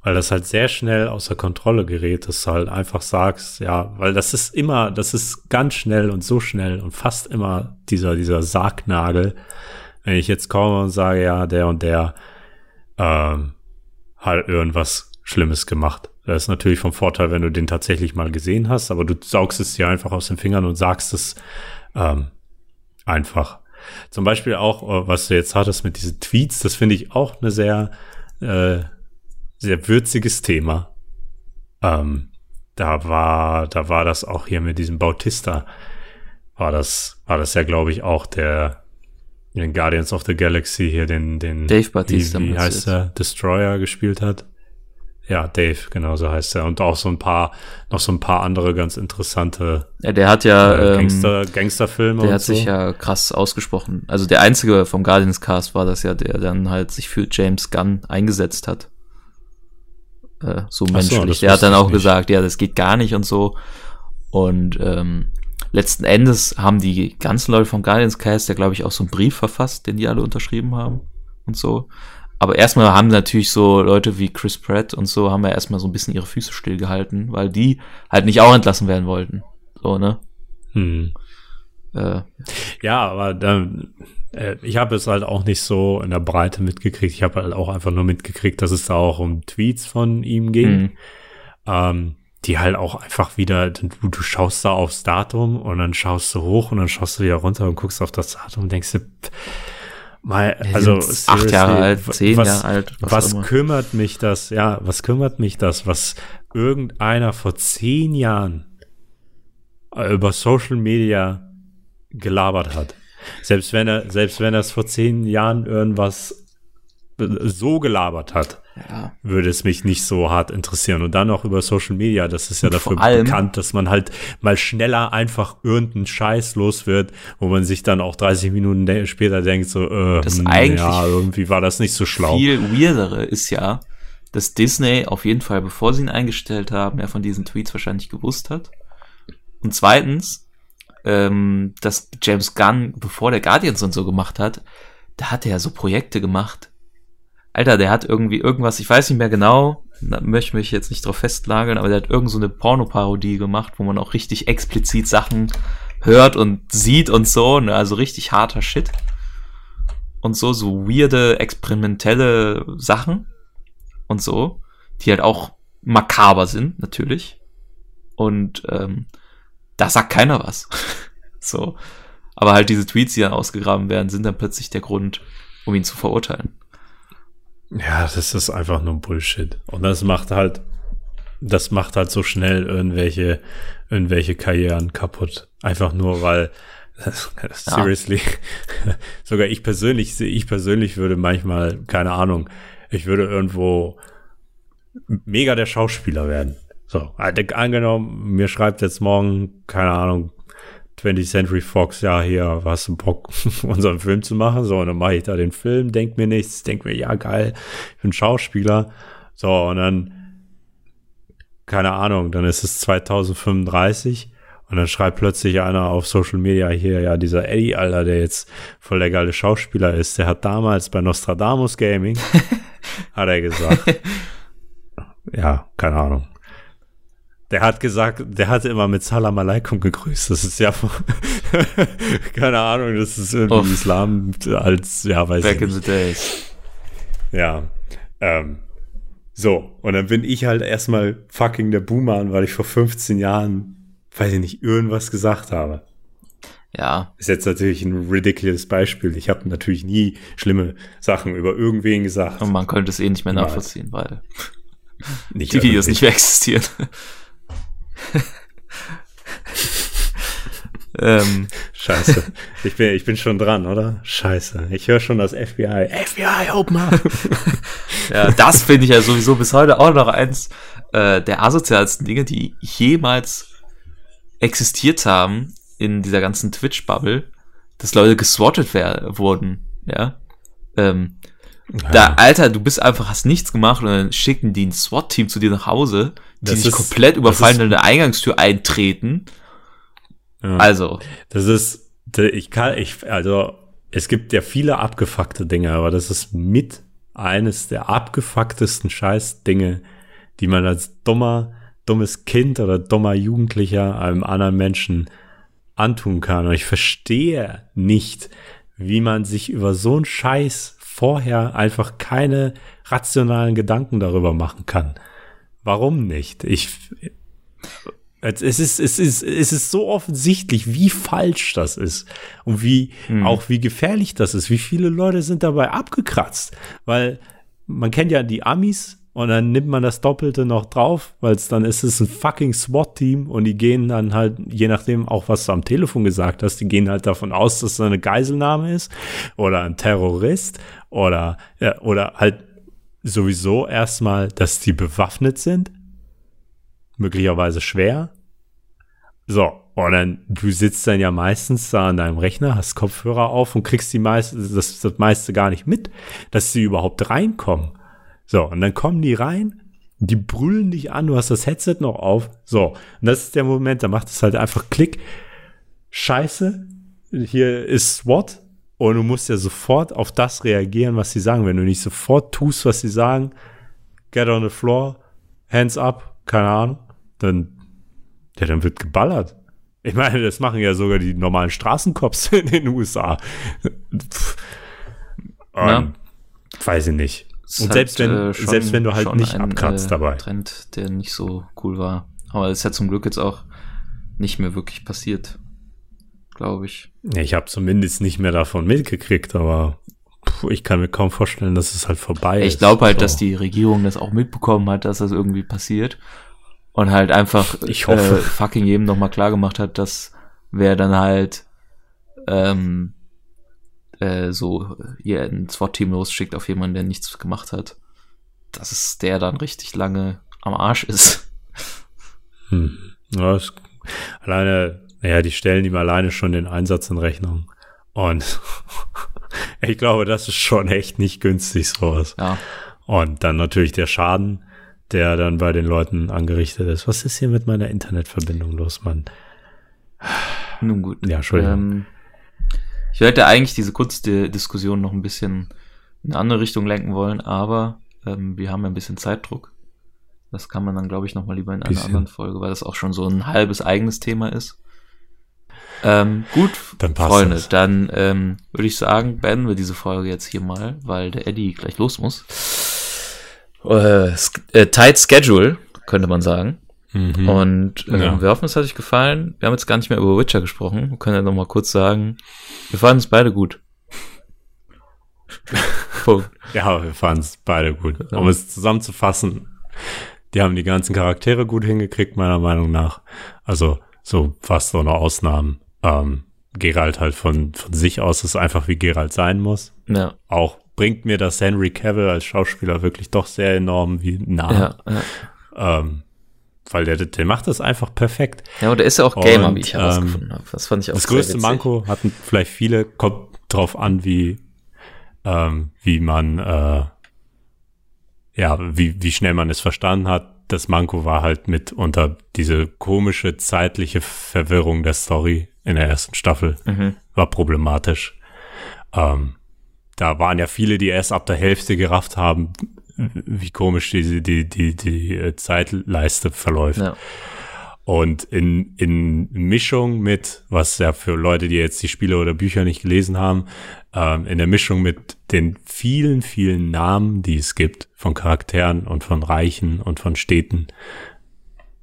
weil das halt sehr schnell außer Kontrolle gerät, dass du halt einfach sagst, ja, weil das ist immer, das ist ganz schnell und so schnell und fast immer dieser, dieser Sargnagel. Wenn ich jetzt komme und sage, ja, der und der ähm, hat irgendwas Schlimmes gemacht. Das ist natürlich vom Vorteil, wenn du den tatsächlich mal gesehen hast, aber du saugst es dir einfach aus den Fingern und sagst es ähm, einfach. Zum Beispiel auch, äh, was du jetzt hattest mit diesen Tweets, das finde ich auch eine sehr äh, sehr würziges Thema. Ähm, da war, da war das auch hier mit diesem Bautista, war das, war das ja, glaube ich, auch der in Guardians of the Galaxy hier den, den Dave Bautista, wie, wie heißt er, Destroyer gespielt hat. Ja, Dave, genau so heißt er. Und auch so ein paar, noch so ein paar andere ganz interessante ja, der hat ja äh, ähm, Gangster, Gangsterfilme. Der hat so. sich ja krass ausgesprochen. Also der einzige vom Guardians Cast war das ja, der dann halt sich für James Gunn eingesetzt hat. Äh, so so, menschlich. das der hat dann auch gesagt, ja, das geht gar nicht und so. Und ähm, letzten Endes haben die ganzen Leute vom Guardians Cast ja, glaube ich, auch so einen Brief verfasst, den die alle unterschrieben haben und so. Aber erstmal haben natürlich so Leute wie Chris Pratt und so haben ja erstmal so ein bisschen ihre Füße stillgehalten, weil die halt nicht auch entlassen werden wollten. So, ne? Hm. Äh, Ja, aber dann, äh, ich habe es halt auch nicht so in der Breite mitgekriegt. Ich habe halt auch einfach nur mitgekriegt, dass es da auch um Tweets von ihm ging, Mhm. ähm, die halt auch einfach wieder, du, du schaust da aufs Datum und dann schaust du hoch und dann schaust du wieder runter und guckst auf das Datum und denkst dir, pff, mal, also acht Jahre alt, zehn was, Jahre alt, was Was, kümmert mich das? Ja, was kümmert mich das, was irgendeiner vor zehn Jahren äh, über Social Media gelabert hat. Selbst wenn er, selbst wenn er es vor zehn Jahren irgendwas so gelabert hat, ja. würde es mich nicht so hart interessieren. Und dann noch über Social Media, das ist ja Und dafür bekannt, dass man halt mal schneller einfach irgendeinen Scheiß los wird, wo man sich dann auch 30 Minuten de später denkt, so, äh, Das eigentlich ja, irgendwie war das nicht so schlau. Viel weirdere ist ja, dass Disney auf jeden Fall, bevor sie ihn eingestellt haben, ja von diesen Tweets wahrscheinlich gewusst hat. Und zweitens, ähm, dass James Gunn, bevor der Guardians und so gemacht hat, da hat er ja so Projekte gemacht. Alter, der hat irgendwie irgendwas, ich weiß nicht mehr genau, da möchte mich jetzt nicht drauf festlageln, aber der hat irgend so eine Pornoparodie gemacht, wo man auch richtig explizit Sachen hört und sieht und so, ne? also richtig harter Shit. Und so, so weirde, experimentelle Sachen und so, die halt auch makaber sind, natürlich. Und ähm, da sagt keiner was. so. Aber halt diese Tweets, die dann ausgegraben werden, sind dann plötzlich der Grund, um ihn zu verurteilen. Ja, das ist einfach nur Bullshit. Und das macht halt, das macht halt so schnell irgendwelche, irgendwelche Karrieren kaputt. Einfach nur, weil, seriously, sogar ich persönlich, ich persönlich würde manchmal, keine Ahnung, ich würde irgendwo mega der Schauspieler werden. So, halt, angenommen, mir schreibt jetzt morgen, keine Ahnung, 20th Century Fox, ja, hier, hast du Bock, unseren Film zu machen? So, und dann mache ich da den Film, denk mir nichts, denk mir, ja, geil, ich bin Schauspieler. So, und dann, keine Ahnung, dann ist es 2035 und dann schreibt plötzlich einer auf Social Media hier, ja, dieser Eddie, Alter, der jetzt voll der geile Schauspieler ist, der hat damals bei Nostradamus Gaming, hat er gesagt. ja, keine Ahnung. Der hat gesagt, der hatte immer mit Salam Aleikum gegrüßt. Das ist ja, keine Ahnung, das ist irgendwie Uff. Islam als, ja, weiß ich Back in nicht. the days. Ja. Ähm, so, und dann bin ich halt erstmal fucking der Boomer, weil ich vor 15 Jahren, weiß ich nicht, irgendwas gesagt habe. Ja, Ist jetzt natürlich ein ridiculous Beispiel. Ich habe natürlich nie schlimme Sachen über irgendwen gesagt. und man könnte es eh nicht mehr nachvollziehen, weil Nicht die Videos nicht mehr existieren. ähm, Scheiße. Ich bin, ich bin schon dran, oder? Scheiße. Ich höre schon das FBI. FBI, open up. ja, das finde ich ja sowieso bis heute auch noch eins äh, der asozialsten Dinge, die jemals existiert haben in dieser ganzen Twitch-Bubble, dass Leute geswattet wurden, ja. Ähm, ja. Da, Alter, du bist einfach, hast nichts gemacht und dann schicken die ein SWAT-Team zu dir nach Hause, die das ist, komplett überfallen in der Eingangstür eintreten. Ja. Also. Das ist, ich kann, ich, also, es gibt ja viele abgefuckte Dinge, aber das ist mit eines der abgefucktesten Scheiß-Dinge, die man als dummer, dummes Kind oder dummer Jugendlicher einem anderen Menschen antun kann. Und ich verstehe nicht, wie man sich über so einen Scheiß vorher einfach keine rationalen Gedanken darüber machen kann. Warum nicht? Ich, es ist, es ist, es ist so offensichtlich, wie falsch das ist und wie, mhm. auch wie gefährlich das ist. Wie viele Leute sind dabei abgekratzt? Weil man kennt ja die Amis, und dann nimmt man das Doppelte noch drauf, weil es dann ist es ein fucking SWAT-Team und die gehen dann halt, je nachdem auch, was du am Telefon gesagt hast, die gehen halt davon aus, dass es eine Geiselnahme ist oder ein Terrorist oder, ja, oder halt sowieso erstmal, dass die bewaffnet sind. Möglicherweise schwer. So, und dann, du sitzt dann ja meistens da an deinem Rechner, hast Kopfhörer auf und kriegst die meiste, das, das meiste gar nicht mit, dass sie überhaupt reinkommen. So, und dann kommen die rein, die brüllen dich an, du hast das Headset noch auf. So, und das ist der Moment, da macht es halt einfach Klick. Scheiße, hier ist SWAT. Und du musst ja sofort auf das reagieren, was sie sagen. Wenn du nicht sofort tust, was sie sagen, get on the floor, hands up, keine Ahnung, dann, ja, dann wird geballert. Ich meine, das machen ja sogar die normalen Straßencops in den USA. Ja. Weiß ich nicht und selbst wenn, äh, schon, selbst wenn du halt nicht ein, abkratzt äh, dabei. Trend, der nicht so cool war. Aber es ist ja zum Glück jetzt auch nicht mehr wirklich passiert, glaube ich. Ich habe zumindest nicht mehr davon mitgekriegt, aber puh, ich kann mir kaum vorstellen, dass es halt vorbei ich ist. Ich glaube halt, so. dass die Regierung das auch mitbekommen hat, dass das irgendwie passiert und halt einfach ich hoffe. Äh, fucking jedem nochmal klar gemacht hat, dass wer dann halt ähm, äh, so ihr ein SWAT-Team losschickt auf jemanden, der nichts gemacht hat, dass es der dann richtig lange am Arsch ist. Hm. Ja, es, alleine, naja, die stellen ihm alleine schon den Einsatz in Rechnung. Und ich glaube, das ist schon echt nicht günstig, sowas. Ja. Und dann natürlich der Schaden, der dann bei den Leuten angerichtet ist. Was ist hier mit meiner Internetverbindung los, Mann? Nun gut. Ja, Entschuldigung. Ähm, ich hätte eigentlich diese kurze Diskussion noch ein bisschen in eine andere Richtung lenken wollen, aber ähm, wir haben ja ein bisschen Zeitdruck. Das kann man dann, glaube ich, nochmal lieber in einer bisschen. anderen Folge, weil das auch schon so ein halbes eigenes Thema ist. Ähm, gut, dann Freunde, es. dann ähm, würde ich sagen, beenden wir diese Folge jetzt hier mal, weil der Eddie gleich los muss. Äh, äh, tight Schedule, könnte man sagen. Mhm. Und äh, ja. wir hoffen, es hat euch gefallen. Wir haben jetzt gar nicht mehr über Witcher gesprochen. Wir können ja noch mal kurz sagen, wir fanden es beide gut. Punkt. Ja, wir fanden es beide gut. Um es zusammenzufassen, die haben die ganzen Charaktere gut hingekriegt, meiner Meinung nach. Also so fast ohne Ausnahmen. Ähm, Geralt halt von, von sich aus ist einfach wie Geralt sein muss. Ja. Auch bringt mir das Henry Cavill als Schauspieler wirklich doch sehr enorm wie nah. Ja, ja. Ähm, weil der, der macht das einfach perfekt. Ja, und der ist ja auch Gamer, und, wie ich herausgefunden ähm, habe. Das fand ich auch Das größte witzig. Manko hatten vielleicht viele, kommt drauf an, wie, ähm, wie man, äh, ja, wie, wie schnell man es verstanden hat. Das Manko war halt mit unter diese komische zeitliche Verwirrung der Story in der ersten Staffel mhm. war problematisch. Ähm, da waren ja viele, die erst ab der Hälfte gerafft haben, wie komisch die, die, die, die äh, Zeitleiste verläuft. Ja. Und in, in Mischung mit, was ja für Leute, die jetzt die Spiele oder Bücher nicht gelesen haben, ähm, in der Mischung mit den vielen, vielen Namen, die es gibt, von Charakteren und von Reichen und von Städten,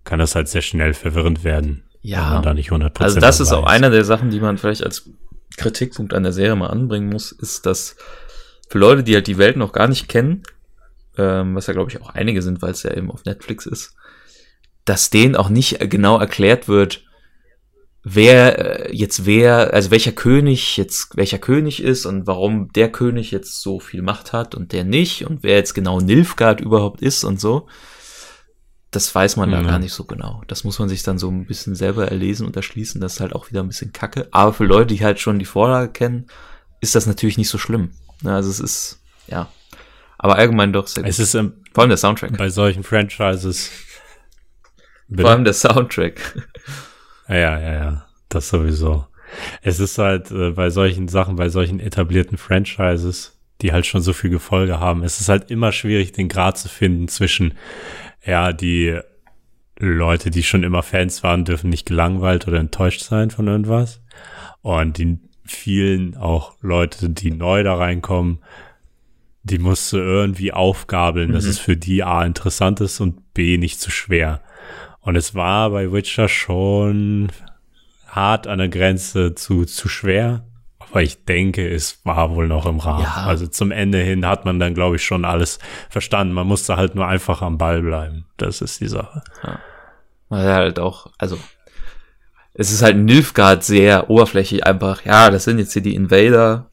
kann das halt sehr schnell verwirrend werden. Ja. da nicht 100% also das ist auch einer der Sachen, die man vielleicht als Kritikpunkt an der Serie mal anbringen muss, ist, dass für Leute, die halt die Welt noch gar nicht kennen, ähm, was ja glaube ich auch einige sind, weil es ja eben auf Netflix ist, dass denen auch nicht genau erklärt wird, wer äh, jetzt wer, also welcher König jetzt welcher König ist und warum der König jetzt so viel Macht hat und der nicht und wer jetzt genau Nilfgaard überhaupt ist und so. Das weiß man da Mhm. gar nicht so genau. Das muss man sich dann so ein bisschen selber erlesen und erschließen. Das ist halt auch wieder ein bisschen kacke. Aber für Leute, die halt schon die Vorlage kennen, ist das natürlich nicht so schlimm. Ne, Also es ist, ja. Aber allgemein doch sehr gut. Es ist ähm, Vor allem der Soundtrack. bei solchen Franchises. Vor allem der Soundtrack. Ja, ja, ja, ja, das sowieso. Es ist halt äh, bei solchen Sachen, bei solchen etablierten Franchises, die halt schon so viel Gefolge haben, es ist halt immer schwierig, den Grad zu finden zwischen, ja, die Leute, die schon immer Fans waren, dürfen nicht gelangweilt oder enttäuscht sein von irgendwas. Und die vielen auch Leute, die neu da reinkommen, die musst du irgendwie aufgabeln, dass Mhm. es für die A interessant ist und B nicht zu schwer. Und es war bei Witcher schon hart an der Grenze zu, zu schwer. Aber ich denke, es war wohl noch im Rahmen. Ja. Also zum Ende hin hat man dann, glaube ich, schon alles verstanden. Man musste halt nur einfach am Ball bleiben. Das ist die Sache. Weil er halt auch, also, es ist halt Nilfgaard sehr oberflächlich einfach, ja, das sind jetzt hier die Invader,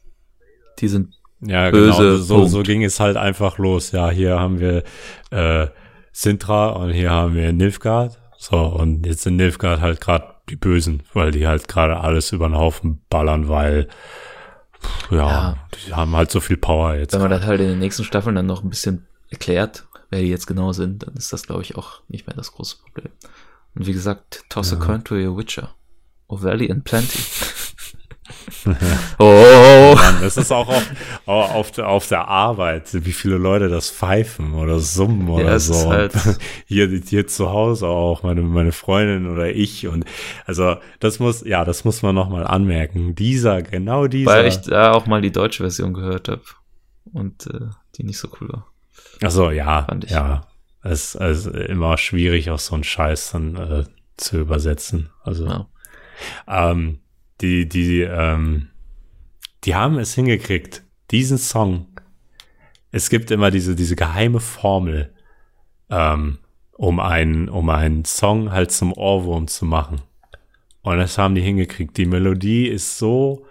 die sind, Ja, Böse, genau. So, Punkt. so ging es halt einfach los. Ja, hier haben wir äh, Sintra und hier haben wir Nilfgaard. So, und jetzt sind Nilfgaard halt gerade die Bösen, weil die halt gerade alles über den Haufen ballern, weil ja, Ja. die haben halt so viel Power jetzt. wenn man das halt in den nächsten Staffeln dann noch ein bisschen erklärt, wer die jetzt genau sind, dann ist das, glaube ich, auch nicht mehr das große Problem. Und wie gesagt, toss a coin to your Witcher. Oh, Valley and Plenty. oh, Mann, das ist auch auf, auf, der, auf der Arbeit, wie viele Leute das pfeifen oder summen oder es so. halt- hier, hier zu Hause auch, meine, meine Freundin oder ich. Und also das muss, ja, das muss man nochmal anmerken. Dieser, genau dieser. weil ich da auch mal die deutsche Version gehört habe und äh, die nicht so cool war. Ach so, ja, Fand ich. ja. Es ist also immer schwierig, auch so einen Scheiß dann äh, zu übersetzen. Also Ja. ähm, die, die, ähm, die haben es hingekriegt, diesen Song. Es gibt immer diese, diese geheime Formel, ähm, um einen, um einen Song halt zum Ohrwurm zu machen. Und das haben die hingekriegt. Die Melodie ist so,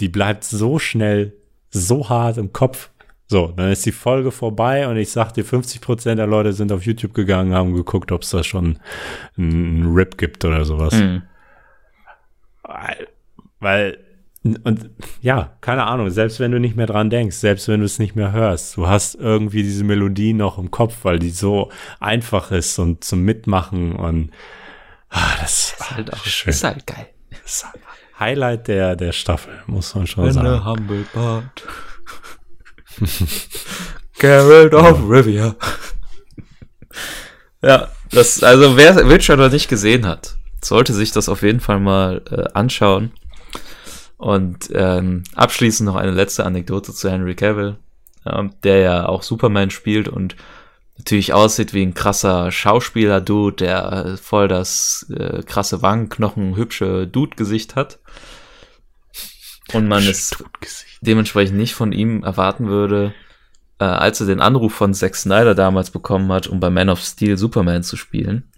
die bleibt so schnell, so hart im Kopf. So, dann ist die Folge vorbei und ich sag dir, 50% der Leute sind auf YouTube gegangen, haben geguckt, ob es da schon einen Rip gibt oder sowas. Mhm. Weil, und ja, keine Ahnung, selbst wenn du nicht mehr dran denkst, selbst wenn du es nicht mehr hörst, du hast irgendwie diese Melodie noch im Kopf, weil die so einfach ist und zum Mitmachen und ah, das Ist halt auch, schön. ist halt geil. Das ist Highlight der, der Staffel, muss man schon sagen. humble part. Geralt of Rivia. ja, das, also wer Witcher noch nicht gesehen hat, sollte sich das auf jeden Fall mal äh, anschauen. Und ähm, abschließend noch eine letzte Anekdote zu Henry Cavill, ähm, der ja auch Superman spielt und natürlich aussieht wie ein krasser Schauspieler-Dude, der äh, voll das äh, krasse Wangenknochen, hübsche Dude-Gesicht hat. Und man es dementsprechend nicht von ihm erwarten würde, äh, als er den Anruf von Zack Snyder damals bekommen hat, um bei Man of Steel Superman zu spielen,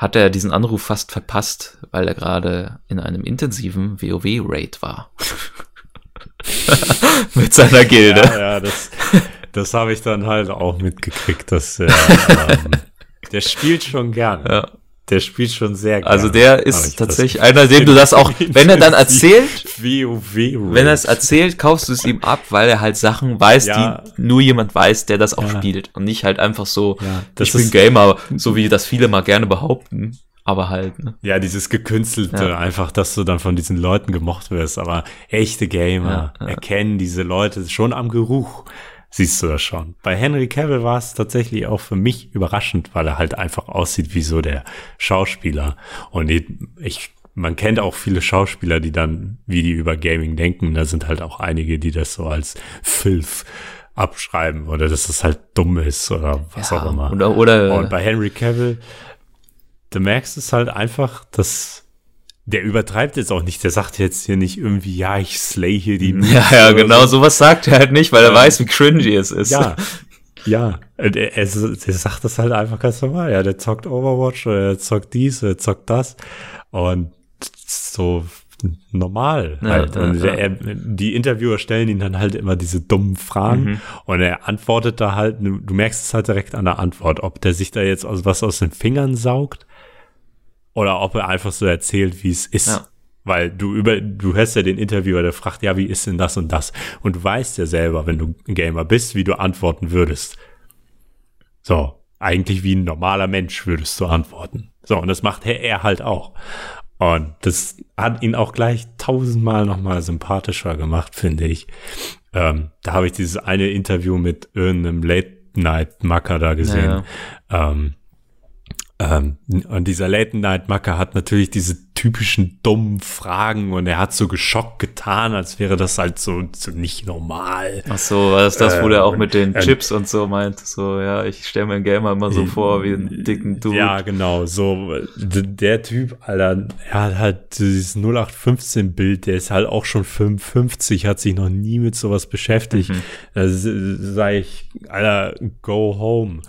hat er diesen Anruf fast verpasst, weil er gerade in einem intensiven WoW-Raid war. Mit seiner Gilde. Ja, ja, das, das habe ich dann halt auch mitgekriegt, dass er, ähm, der spielt schon gern. Ja. Der spielt schon sehr gern. Also der ist ich tatsächlich einer, dem du das auch, wenn er dann erzählt, wenn er es erzählt, kaufst du es ihm ab, weil er halt Sachen weiß, Ja. die nur jemand weiß, der das auch Ja. spielt und nicht halt einfach so, Ja, das ich bin Gamer, so wie das viele mal gerne behaupten, aber halt, ne? Ja, dieses gekünstelte, einfach, dass du dann von diesen Leuten gemocht wirst. Aber echte Gamer erkennen diese Leute schon am Geruch. Siehst du das schon. Bei Henry Cavill war es tatsächlich auch für mich überraschend, weil er halt einfach aussieht wie so der Schauspieler. Und ich, man kennt auch viele Schauspieler, die dann, wie die über Gaming denken. Da sind halt auch einige, die das so als Filth abschreiben oder dass es halt dumm ist oder was auch immer. Oder, oder Und bei Henry Cavill, du merkst es halt einfach, dass der übertreibt jetzt auch nicht. Der sagt jetzt hier nicht irgendwie, ja, ich slay hier die. ja, ja, genau, so. sowas sagt er halt nicht, weil er Ja. weiß, wie cringy es ist. Ja, ja. Er, er, der sagt das halt einfach ganz normal. Ja, der zockt Overwatch oder der zockt dies der zockt das. Und so normal Ja, halt. ja, und der, er, die Interviewer stellen ihn dann halt immer diese dummen Fragen Mhm. und er antwortet da halt, du, merkst es halt direkt an der Antwort, ob der sich da jetzt was aus den Fingern saugt oder ob er einfach so erzählt, wie es ist. Ja. Weil du über, du hörst ja den Interviewer, der fragt, ja, wie ist denn das und das? Und du weißt ja selber, wenn du ein Gamer bist, wie du antworten würdest. So, eigentlich wie ein normaler Mensch würdest du antworten. So, und das macht er, er halt auch. Und das hat ihn auch gleich tausendmal nochmal sympathischer gemacht, finde ich. Ähm, da habe ich dieses eine Interview mit irgendeinem Late-Night-Macker da gesehen. Ähm, ähm, und dieser Late-Night-Macker hat natürlich diese typischen dummen Fragen und er hat so geschockt getan, als wäre das halt so, so nicht normal. Ach so, war das das, wo Äh, der auch mit den äh, Chips und so meint? So, ja, ich stelle mir einen Gamer immer so vor wie einen dicken Dude. Ja, genau, so der Typ, Alter, er hat halt dieses 0815-Bild, der ist halt auch schon 55, hat sich noch nie mit sowas beschäftigt. Mhm. Da sage ich, Alter, go home.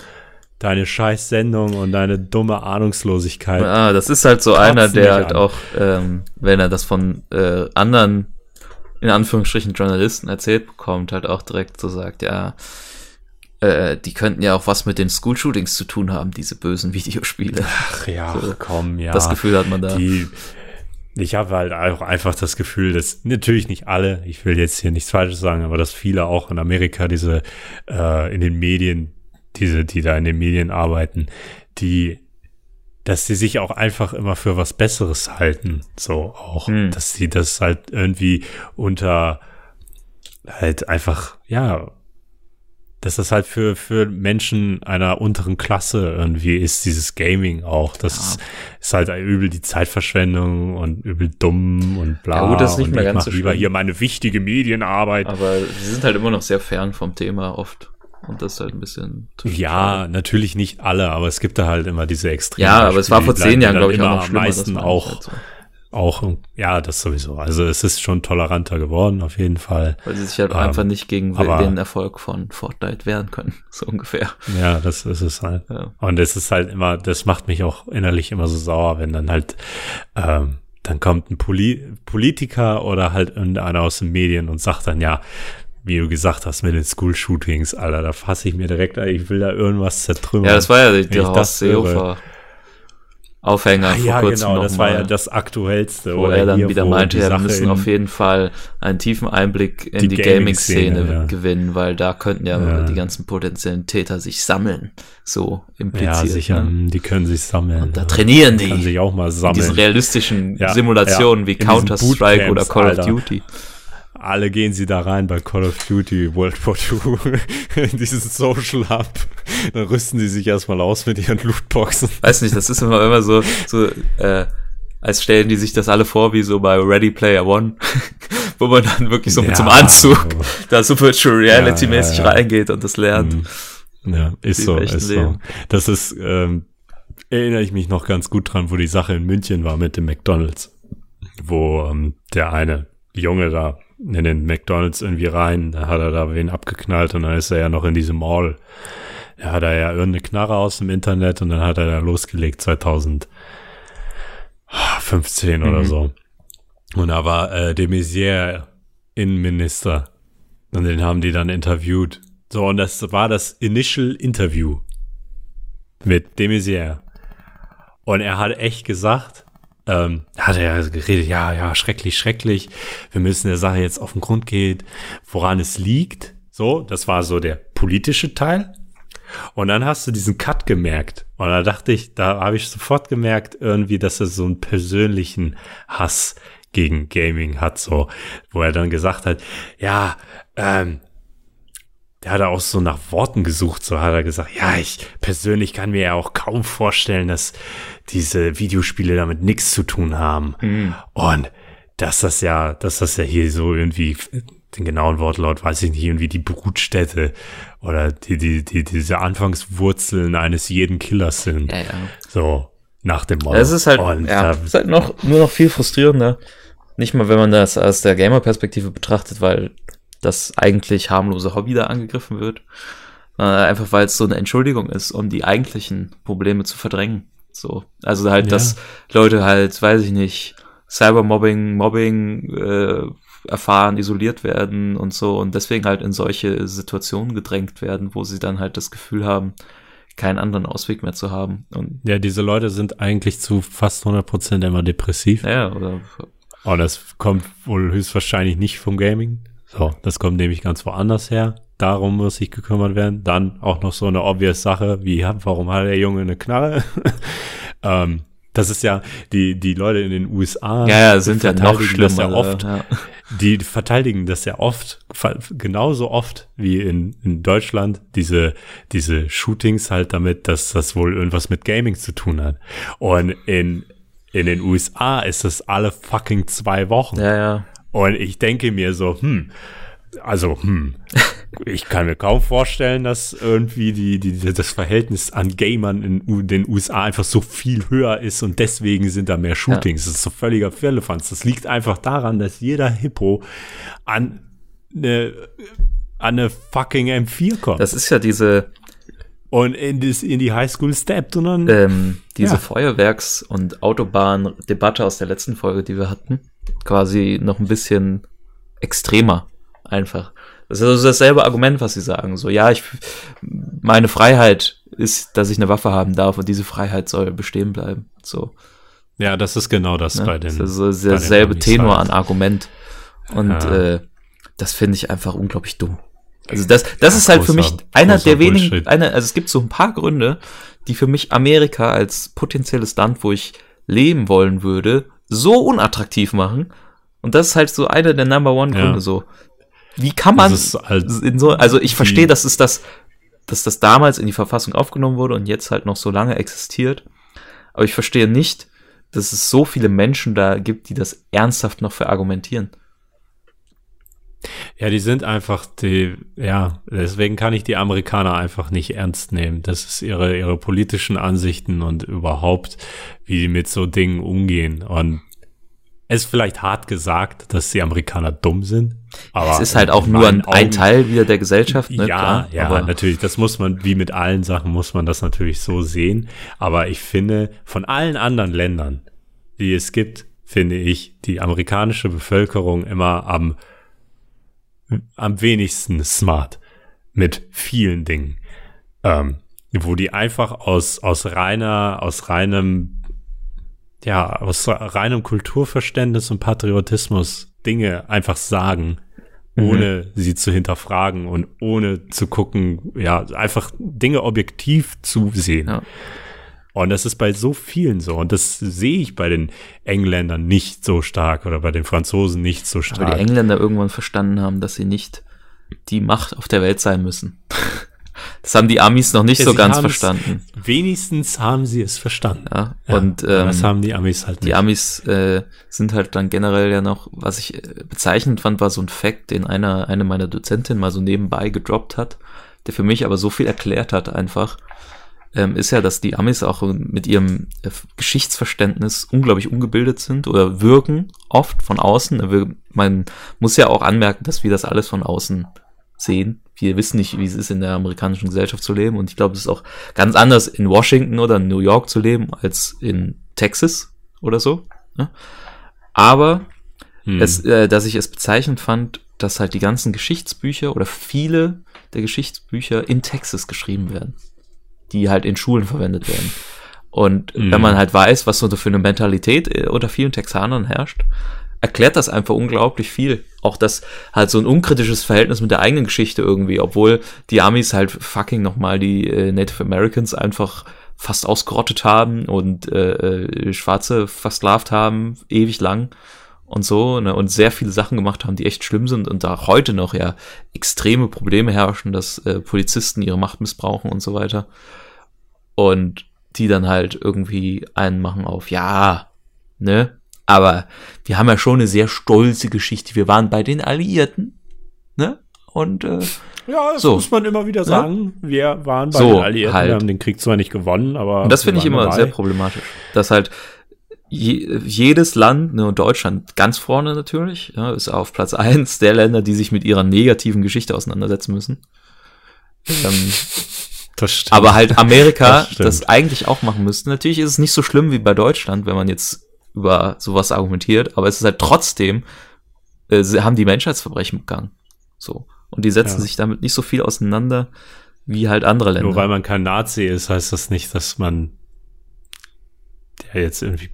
Deine scheiß Sendung und deine dumme Ahnungslosigkeit. Ah, das ist halt so Kotzt einer, der halt an. auch, ähm, wenn er das von äh, anderen, in Anführungsstrichen, Journalisten erzählt bekommt, halt auch direkt so sagt, ja, äh, die könnten ja auch was mit den School-Shootings zu tun haben, diese bösen Videospiele. Ach ja, So, komm, ja. Das Gefühl hat man da. Die, ich habe halt auch einfach das Gefühl, dass natürlich nicht alle, ich will jetzt hier nichts Falsches sagen, aber dass viele auch in Amerika diese äh, in den Medien, diese, die da in den Medien arbeiten, die, dass sie sich auch einfach immer für was Besseres halten, so auch, Hm. dass sie das halt irgendwie unter halt einfach, ja, dass das halt für, für Menschen einer unteren Klasse irgendwie ist, dieses Gaming auch. Das ist halt übel die Zeitverschwendung und übel dumm und bla. Ja, gut, das ist nicht und mehr ich ganz so lieber schlimm. hier meine wichtige Medienarbeit. Aber sie sind halt immer noch sehr fern vom Thema oft. Und das halt ein bisschen. Ja, natürlich nicht alle, aber es gibt da halt immer diese Extreme. Ja, aber es war vor zehn Jahren, glaube ich, auch noch am schlimmer. das meisten auch, halt so. auch, ja, das sowieso. Also es ist schon toleranter geworden, auf jeden Fall. Weil sie sich halt Ähm, einfach nicht gegen aber- den Erfolg von Fortnite wehren können. So ungefähr. Ja, das ist es halt. Ja. Und es ist halt immer, das macht mich auch innerlich immer so sauer, wenn dann halt, ähm, dann kommt ein Poli Politiker oder halt irgendeiner aus den Medien und sagt dann, ja, wie du gesagt hast, mit den School-Shootings, Alter, da fasse ich mir direkt, an, ich will da irgendwas zertrümmern. Ja, das war ja der ich Horst. Seehofer Aufhänger Ah, vor ja, kurzem genau, das war ja das Aktuellste. wo er dann hier, wieder meinte, die ja, wir müssen in- auf jeden Fall einen tiefen Einblick in Die die, Gaming-Szene, ja. gewinnen, weil da könnten ja, Ja. die ganzen potenziellen Täter sich sammeln. So impliziert. Ja, sicher, Ne? die können sich sammeln. Und da trainieren die. Können sich auch mal In sammeln. diesen realistischen Simulationen wie In Counter-Strike oder Call of Alter. Duty. Alle gehen sie da rein bei Call of Duty World War II in dieses Social Hub. Dann rüsten sie sich erstmal aus mit ihren Lootboxen. Weiß nicht, das ist immer, immer so, so äh, als stellen die sich das alle vor, wie so bei Ready Player One, wo man dann wirklich so mit Ja. so einem Anzug da so Virtual Reality mäßig Ja, ja, ja. reingeht und das lernt. Mhm. Ja, ist so, ist so. Leben. Das ist, ähm, erinnere ich mich noch ganz gut dran, wo die Sache in München war mit dem McDonalds. Wo ähm, der eine Junge da in den McDonalds irgendwie rein, da hat er da wen abgeknallt und dann ist er ja noch in diesem Mall. Da hat er ja irgendeine Knarre aus dem Internet und dann hat er da losgelegt 2015 oder Mhm. so. Und da war äh, de Maizière Innenminister. Und den haben die dann interviewt. So, und das war das Initial Interview mit de Maizière. Und er hat echt gesagt, ähm, hat er geredet, ja, ja, schrecklich, schrecklich. Wir müssen der Sache jetzt auf den Grund gehen, woran es liegt. So, das war so der politische Teil. Und dann hast du diesen Cut gemerkt. Und da dachte ich, da habe ich sofort gemerkt, irgendwie, dass er so einen persönlichen Hass gegen Gaming hat, so, wo er dann gesagt hat, ja, ähm, der hat auch so nach Worten gesucht, so hat er gesagt, ja, ich persönlich kann mir ja auch kaum vorstellen, dass diese Videospiele damit nichts zu tun haben. Mhm. Und dass das ja, dass das ja hier so irgendwie, den genauen Wortlaut weiß ich nicht, irgendwie die Brutstätte oder die, die, die, diese Anfangswurzeln eines jeden Killers sind. Ja, ja. So, nach dem Motto. Es ist halt, Und ja, es ist halt noch, nur noch viel frustrierender. Nicht mal, wenn man das aus der Gamer-Perspektive betrachtet, weil das eigentlich harmlose Hobby da angegriffen wird. Sondern einfach, weil es so eine Entschuldigung ist, um die eigentlichen Probleme zu verdrängen. So. Also halt, Ja. dass Leute halt, weiß ich nicht, Cybermobbing, Mobbing äh, erfahren, isoliert werden und so und deswegen halt in solche Situationen gedrängt werden, wo sie dann halt das Gefühl haben, keinen anderen Ausweg mehr zu haben. Und Ja, diese Leute sind eigentlich zu fast 100 Prozent immer depressiv. ja, oder Und das kommt wohl höchstwahrscheinlich nicht vom Gaming. So, das kommt nämlich ganz woanders her. Darum muss sich gekümmert werden. Dann auch noch so eine obvious Sache, wie, warum hat der Junge eine Knarre? ähm, das ist ja, die, die Leute in den USA. ja, ja, sind ja noch schlimmer. Ja oft, Ja. die verteidigen das ja oft, genauso oft wie in, in Deutschland, diese, diese Shootings halt damit, dass das wohl irgendwas mit Gaming zu tun hat. Und in, in den USA ist das alle fucking zwei Wochen. ja, ja. Und ich denke mir so, hm, also, hm, ich kann mir kaum vorstellen, dass irgendwie die, die, das Verhältnis an Gamern in den USA einfach so viel höher ist und deswegen sind da mehr Shootings. Das ist so völliger Firlefanz. Das liegt einfach daran, dass jeder Hippo an eine, an eine fucking M4 kommt Das ist ja diese, und in, das, in die Highschool steppt und dann, ähm, diese Ja. Feuerwerks- und Autobahn-Debatte aus der letzten Folge, die wir hatten, quasi noch ein bisschen extremer einfach. Das ist also dasselbe Argument, was sie sagen. So, ja, ich, meine Freiheit ist, dass ich eine Waffe haben darf und diese Freiheit soll bestehen bleiben. So, ja, das ist genau das ne? bei den, das ist so bei den derselbe Tenor halt. an Argument. Und Ja. äh, das finde ich einfach unglaublich dumm. Also das, das Ja, ist halt für mich großer- einer großer der wenigen, Bullshit. einer, also es gibt so ein paar Gründe, die für mich Amerika als potenzielles Land, wo ich leben wollen würde, so unattraktiv machen. Und das ist halt so einer der Number One Gründe Ja. so. Wie kann man halt in so, also ich verstehe, dass es das, dass das damals in die Verfassung aufgenommen wurde und jetzt halt noch so lange existiert. Aber ich verstehe nicht, dass es so viele Menschen da gibt, die das ernsthaft noch verargumentieren. Ja, die sind einfach die, ja, deswegen kann ich die Amerikaner einfach nicht ernst nehmen. Das ist ihre, ihre politischen Ansichten und überhaupt, wie die mit so Dingen umgehen. Und es ist vielleicht hart gesagt, dass die Amerikaner dumm sind. Aber es ist halt auch nur ein Augen- Teil wieder der Gesellschaft, ne? ja, Klar, ja, aber natürlich. Das muss man, wie mit allen Sachen, muss man das natürlich so sehen. Aber ich finde, von allen anderen Ländern, die es gibt, finde ich die amerikanische Bevölkerung immer am, am wenigsten smart mit vielen Dingen. Ähm, wo die einfach aus, aus reiner, aus reinem, ja, aus reinem Kulturverständnis und Patriotismus Dinge einfach sagen, Mhm. ohne sie zu hinterfragen und ohne zu gucken, ja, einfach Dinge objektiv zu sehen. Ja. Und das ist bei so vielen so. Und das sehe ich bei den Engländern nicht so stark oder bei den Franzosen nicht so weil stark. die Engländer irgendwann verstanden haben, dass sie nicht die Macht auf der Welt sein müssen. Das haben die Amis noch nicht Ja, so ganz verstanden. Wenigstens haben sie es verstanden. Ja, Ja, und ähm, das haben die Amis halt Die nicht. Amis äh, sind halt dann generell ja noch, was ich äh, bezeichnend fand, war so ein Fact, den einer, eine meiner Dozentinnen mal so nebenbei gedroppt hat, der für mich aber so viel erklärt hat einfach, ähm, ist ja, dass die Amis auch mit ihrem äh, Geschichtsverständnis unglaublich ungebildet sind oder wirken oft von außen. Man muss ja auch anmerken, dass wir das alles von außen sehen. Wir wissen nicht, wie es ist, in der amerikanischen Gesellschaft zu leben. Und ich glaube, es ist auch ganz anders, in Washington oder in New York zu leben, als in Texas oder so. Ne? Aber Hm. es, äh, dass ich es bezeichnend fand, dass halt die ganzen Geschichtsbücher oder viele der Geschichtsbücher in Texas geschrieben werden, die halt in Schulen verwendet werden. Und Mhm. wenn man halt weiß, was so für eine Mentalität äh, unter vielen Texanern herrscht, erklärt das einfach unglaublich viel. Auch das halt so ein unkritisches Verhältnis mit der eigenen Geschichte irgendwie, obwohl die Amis halt fucking nochmal die äh, Native Americans einfach fast ausgerottet haben und äh, äh, Schwarze versklavt haben, ewig lang und so, ne, und sehr viele Sachen gemacht haben, die echt schlimm sind und da heute noch ja extreme Probleme herrschen, dass äh, Polizisten ihre Macht missbrauchen und so weiter. Und die dann halt irgendwie einen machen auf, ja, ne, aber wir haben ja schon eine sehr stolze Geschichte. Wir waren bei den Alliierten, ne, und äh, Ja, das So. muss man immer wieder sagen. Wir waren bei So, den Alliierten, halt. wir haben den Krieg zwar nicht gewonnen, aber Und das finde ich immer dabei. sehr problematisch. Dass halt je, jedes Land, ne, und Deutschland ganz vorne natürlich, ja, ist auf Platz eins der Länder, die sich mit ihrer negativen Geschichte auseinandersetzen müssen. ähm, Das stimmt. aber halt Amerika Das das, eigentlich auch machen müsste. Natürlich ist es nicht so schlimm wie bei Deutschland, wenn man jetzt über sowas argumentiert, aber es ist halt trotzdem, äh, sie haben die Menschheitsverbrechen begangen. So. Und die setzen Ja. sich damit nicht so viel auseinander wie halt andere Länder. Nur weil man kein Nazi ist, heißt das nicht, dass man der jetzt irgendwie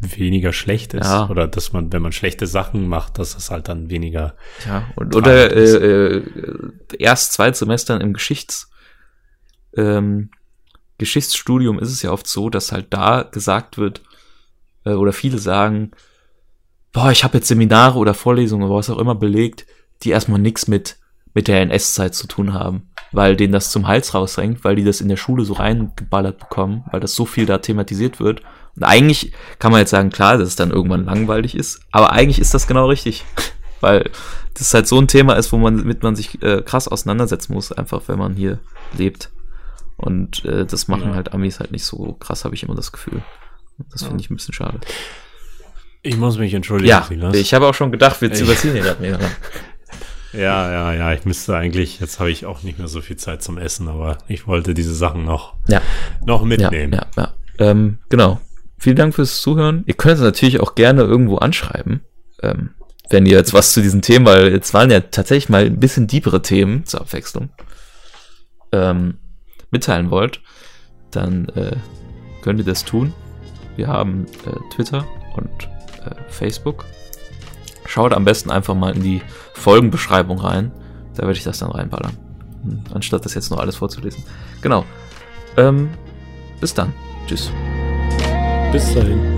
weniger schlecht ist. Ja. Oder dass man, wenn man schlechte Sachen macht, dass das halt dann weniger. Ja, und, oder ist. äh, äh, erst zwei Semestern im Geschichts, ähm, Geschichtsstudium ist es ja oft so, dass halt da gesagt wird, äh, oder viele sagen, boah, ich habe jetzt Seminare oder Vorlesungen oder was auch immer belegt, die erstmal nichts mit, mit der NS-Zeit zu tun haben, weil denen das zum Hals rausrenkt, weil die das in der Schule so reingeballert bekommen, weil das so viel da thematisiert wird. Und eigentlich kann man jetzt sagen, klar, dass es dann irgendwann langweilig ist, aber eigentlich ist das genau richtig. Weil das halt so ein Thema ist, wo man mit man sich äh, krass auseinandersetzen muss, einfach wenn man hier lebt. Und äh, das machen Ja. halt Amis halt nicht so krass, habe ich immer das Gefühl. Das finde ich ein bisschen schade. Ich muss mich entschuldigen, Ja, Silas. ich habe auch schon gedacht, wir Ich- überziehen hier gerade mega lang. Ja, ja, ja, ich müsste eigentlich, jetzt habe ich auch nicht mehr so viel Zeit zum Essen, aber ich wollte diese Sachen noch, Ja, noch ja, mitnehmen. ja, ja. Ähm, genau. Vielen Dank fürs Zuhören. Ihr könnt es natürlich auch gerne irgendwo anschreiben, ähm, wenn ihr jetzt was zu diesen Themen, weil jetzt waren ja tatsächlich mal ein bisschen deepere Themen zur Abwechslung, ähm, mitteilen wollt, dann äh, könnt ihr das tun. Wir haben äh, Twitter und äh, Facebook. Schaut am besten einfach mal in die Folgenbeschreibung rein. Da werde ich das dann reinballern. Hm, Anstatt das jetzt nur alles vorzulesen. Genau. Ähm, bis dann. Tschüss. Bis dahin.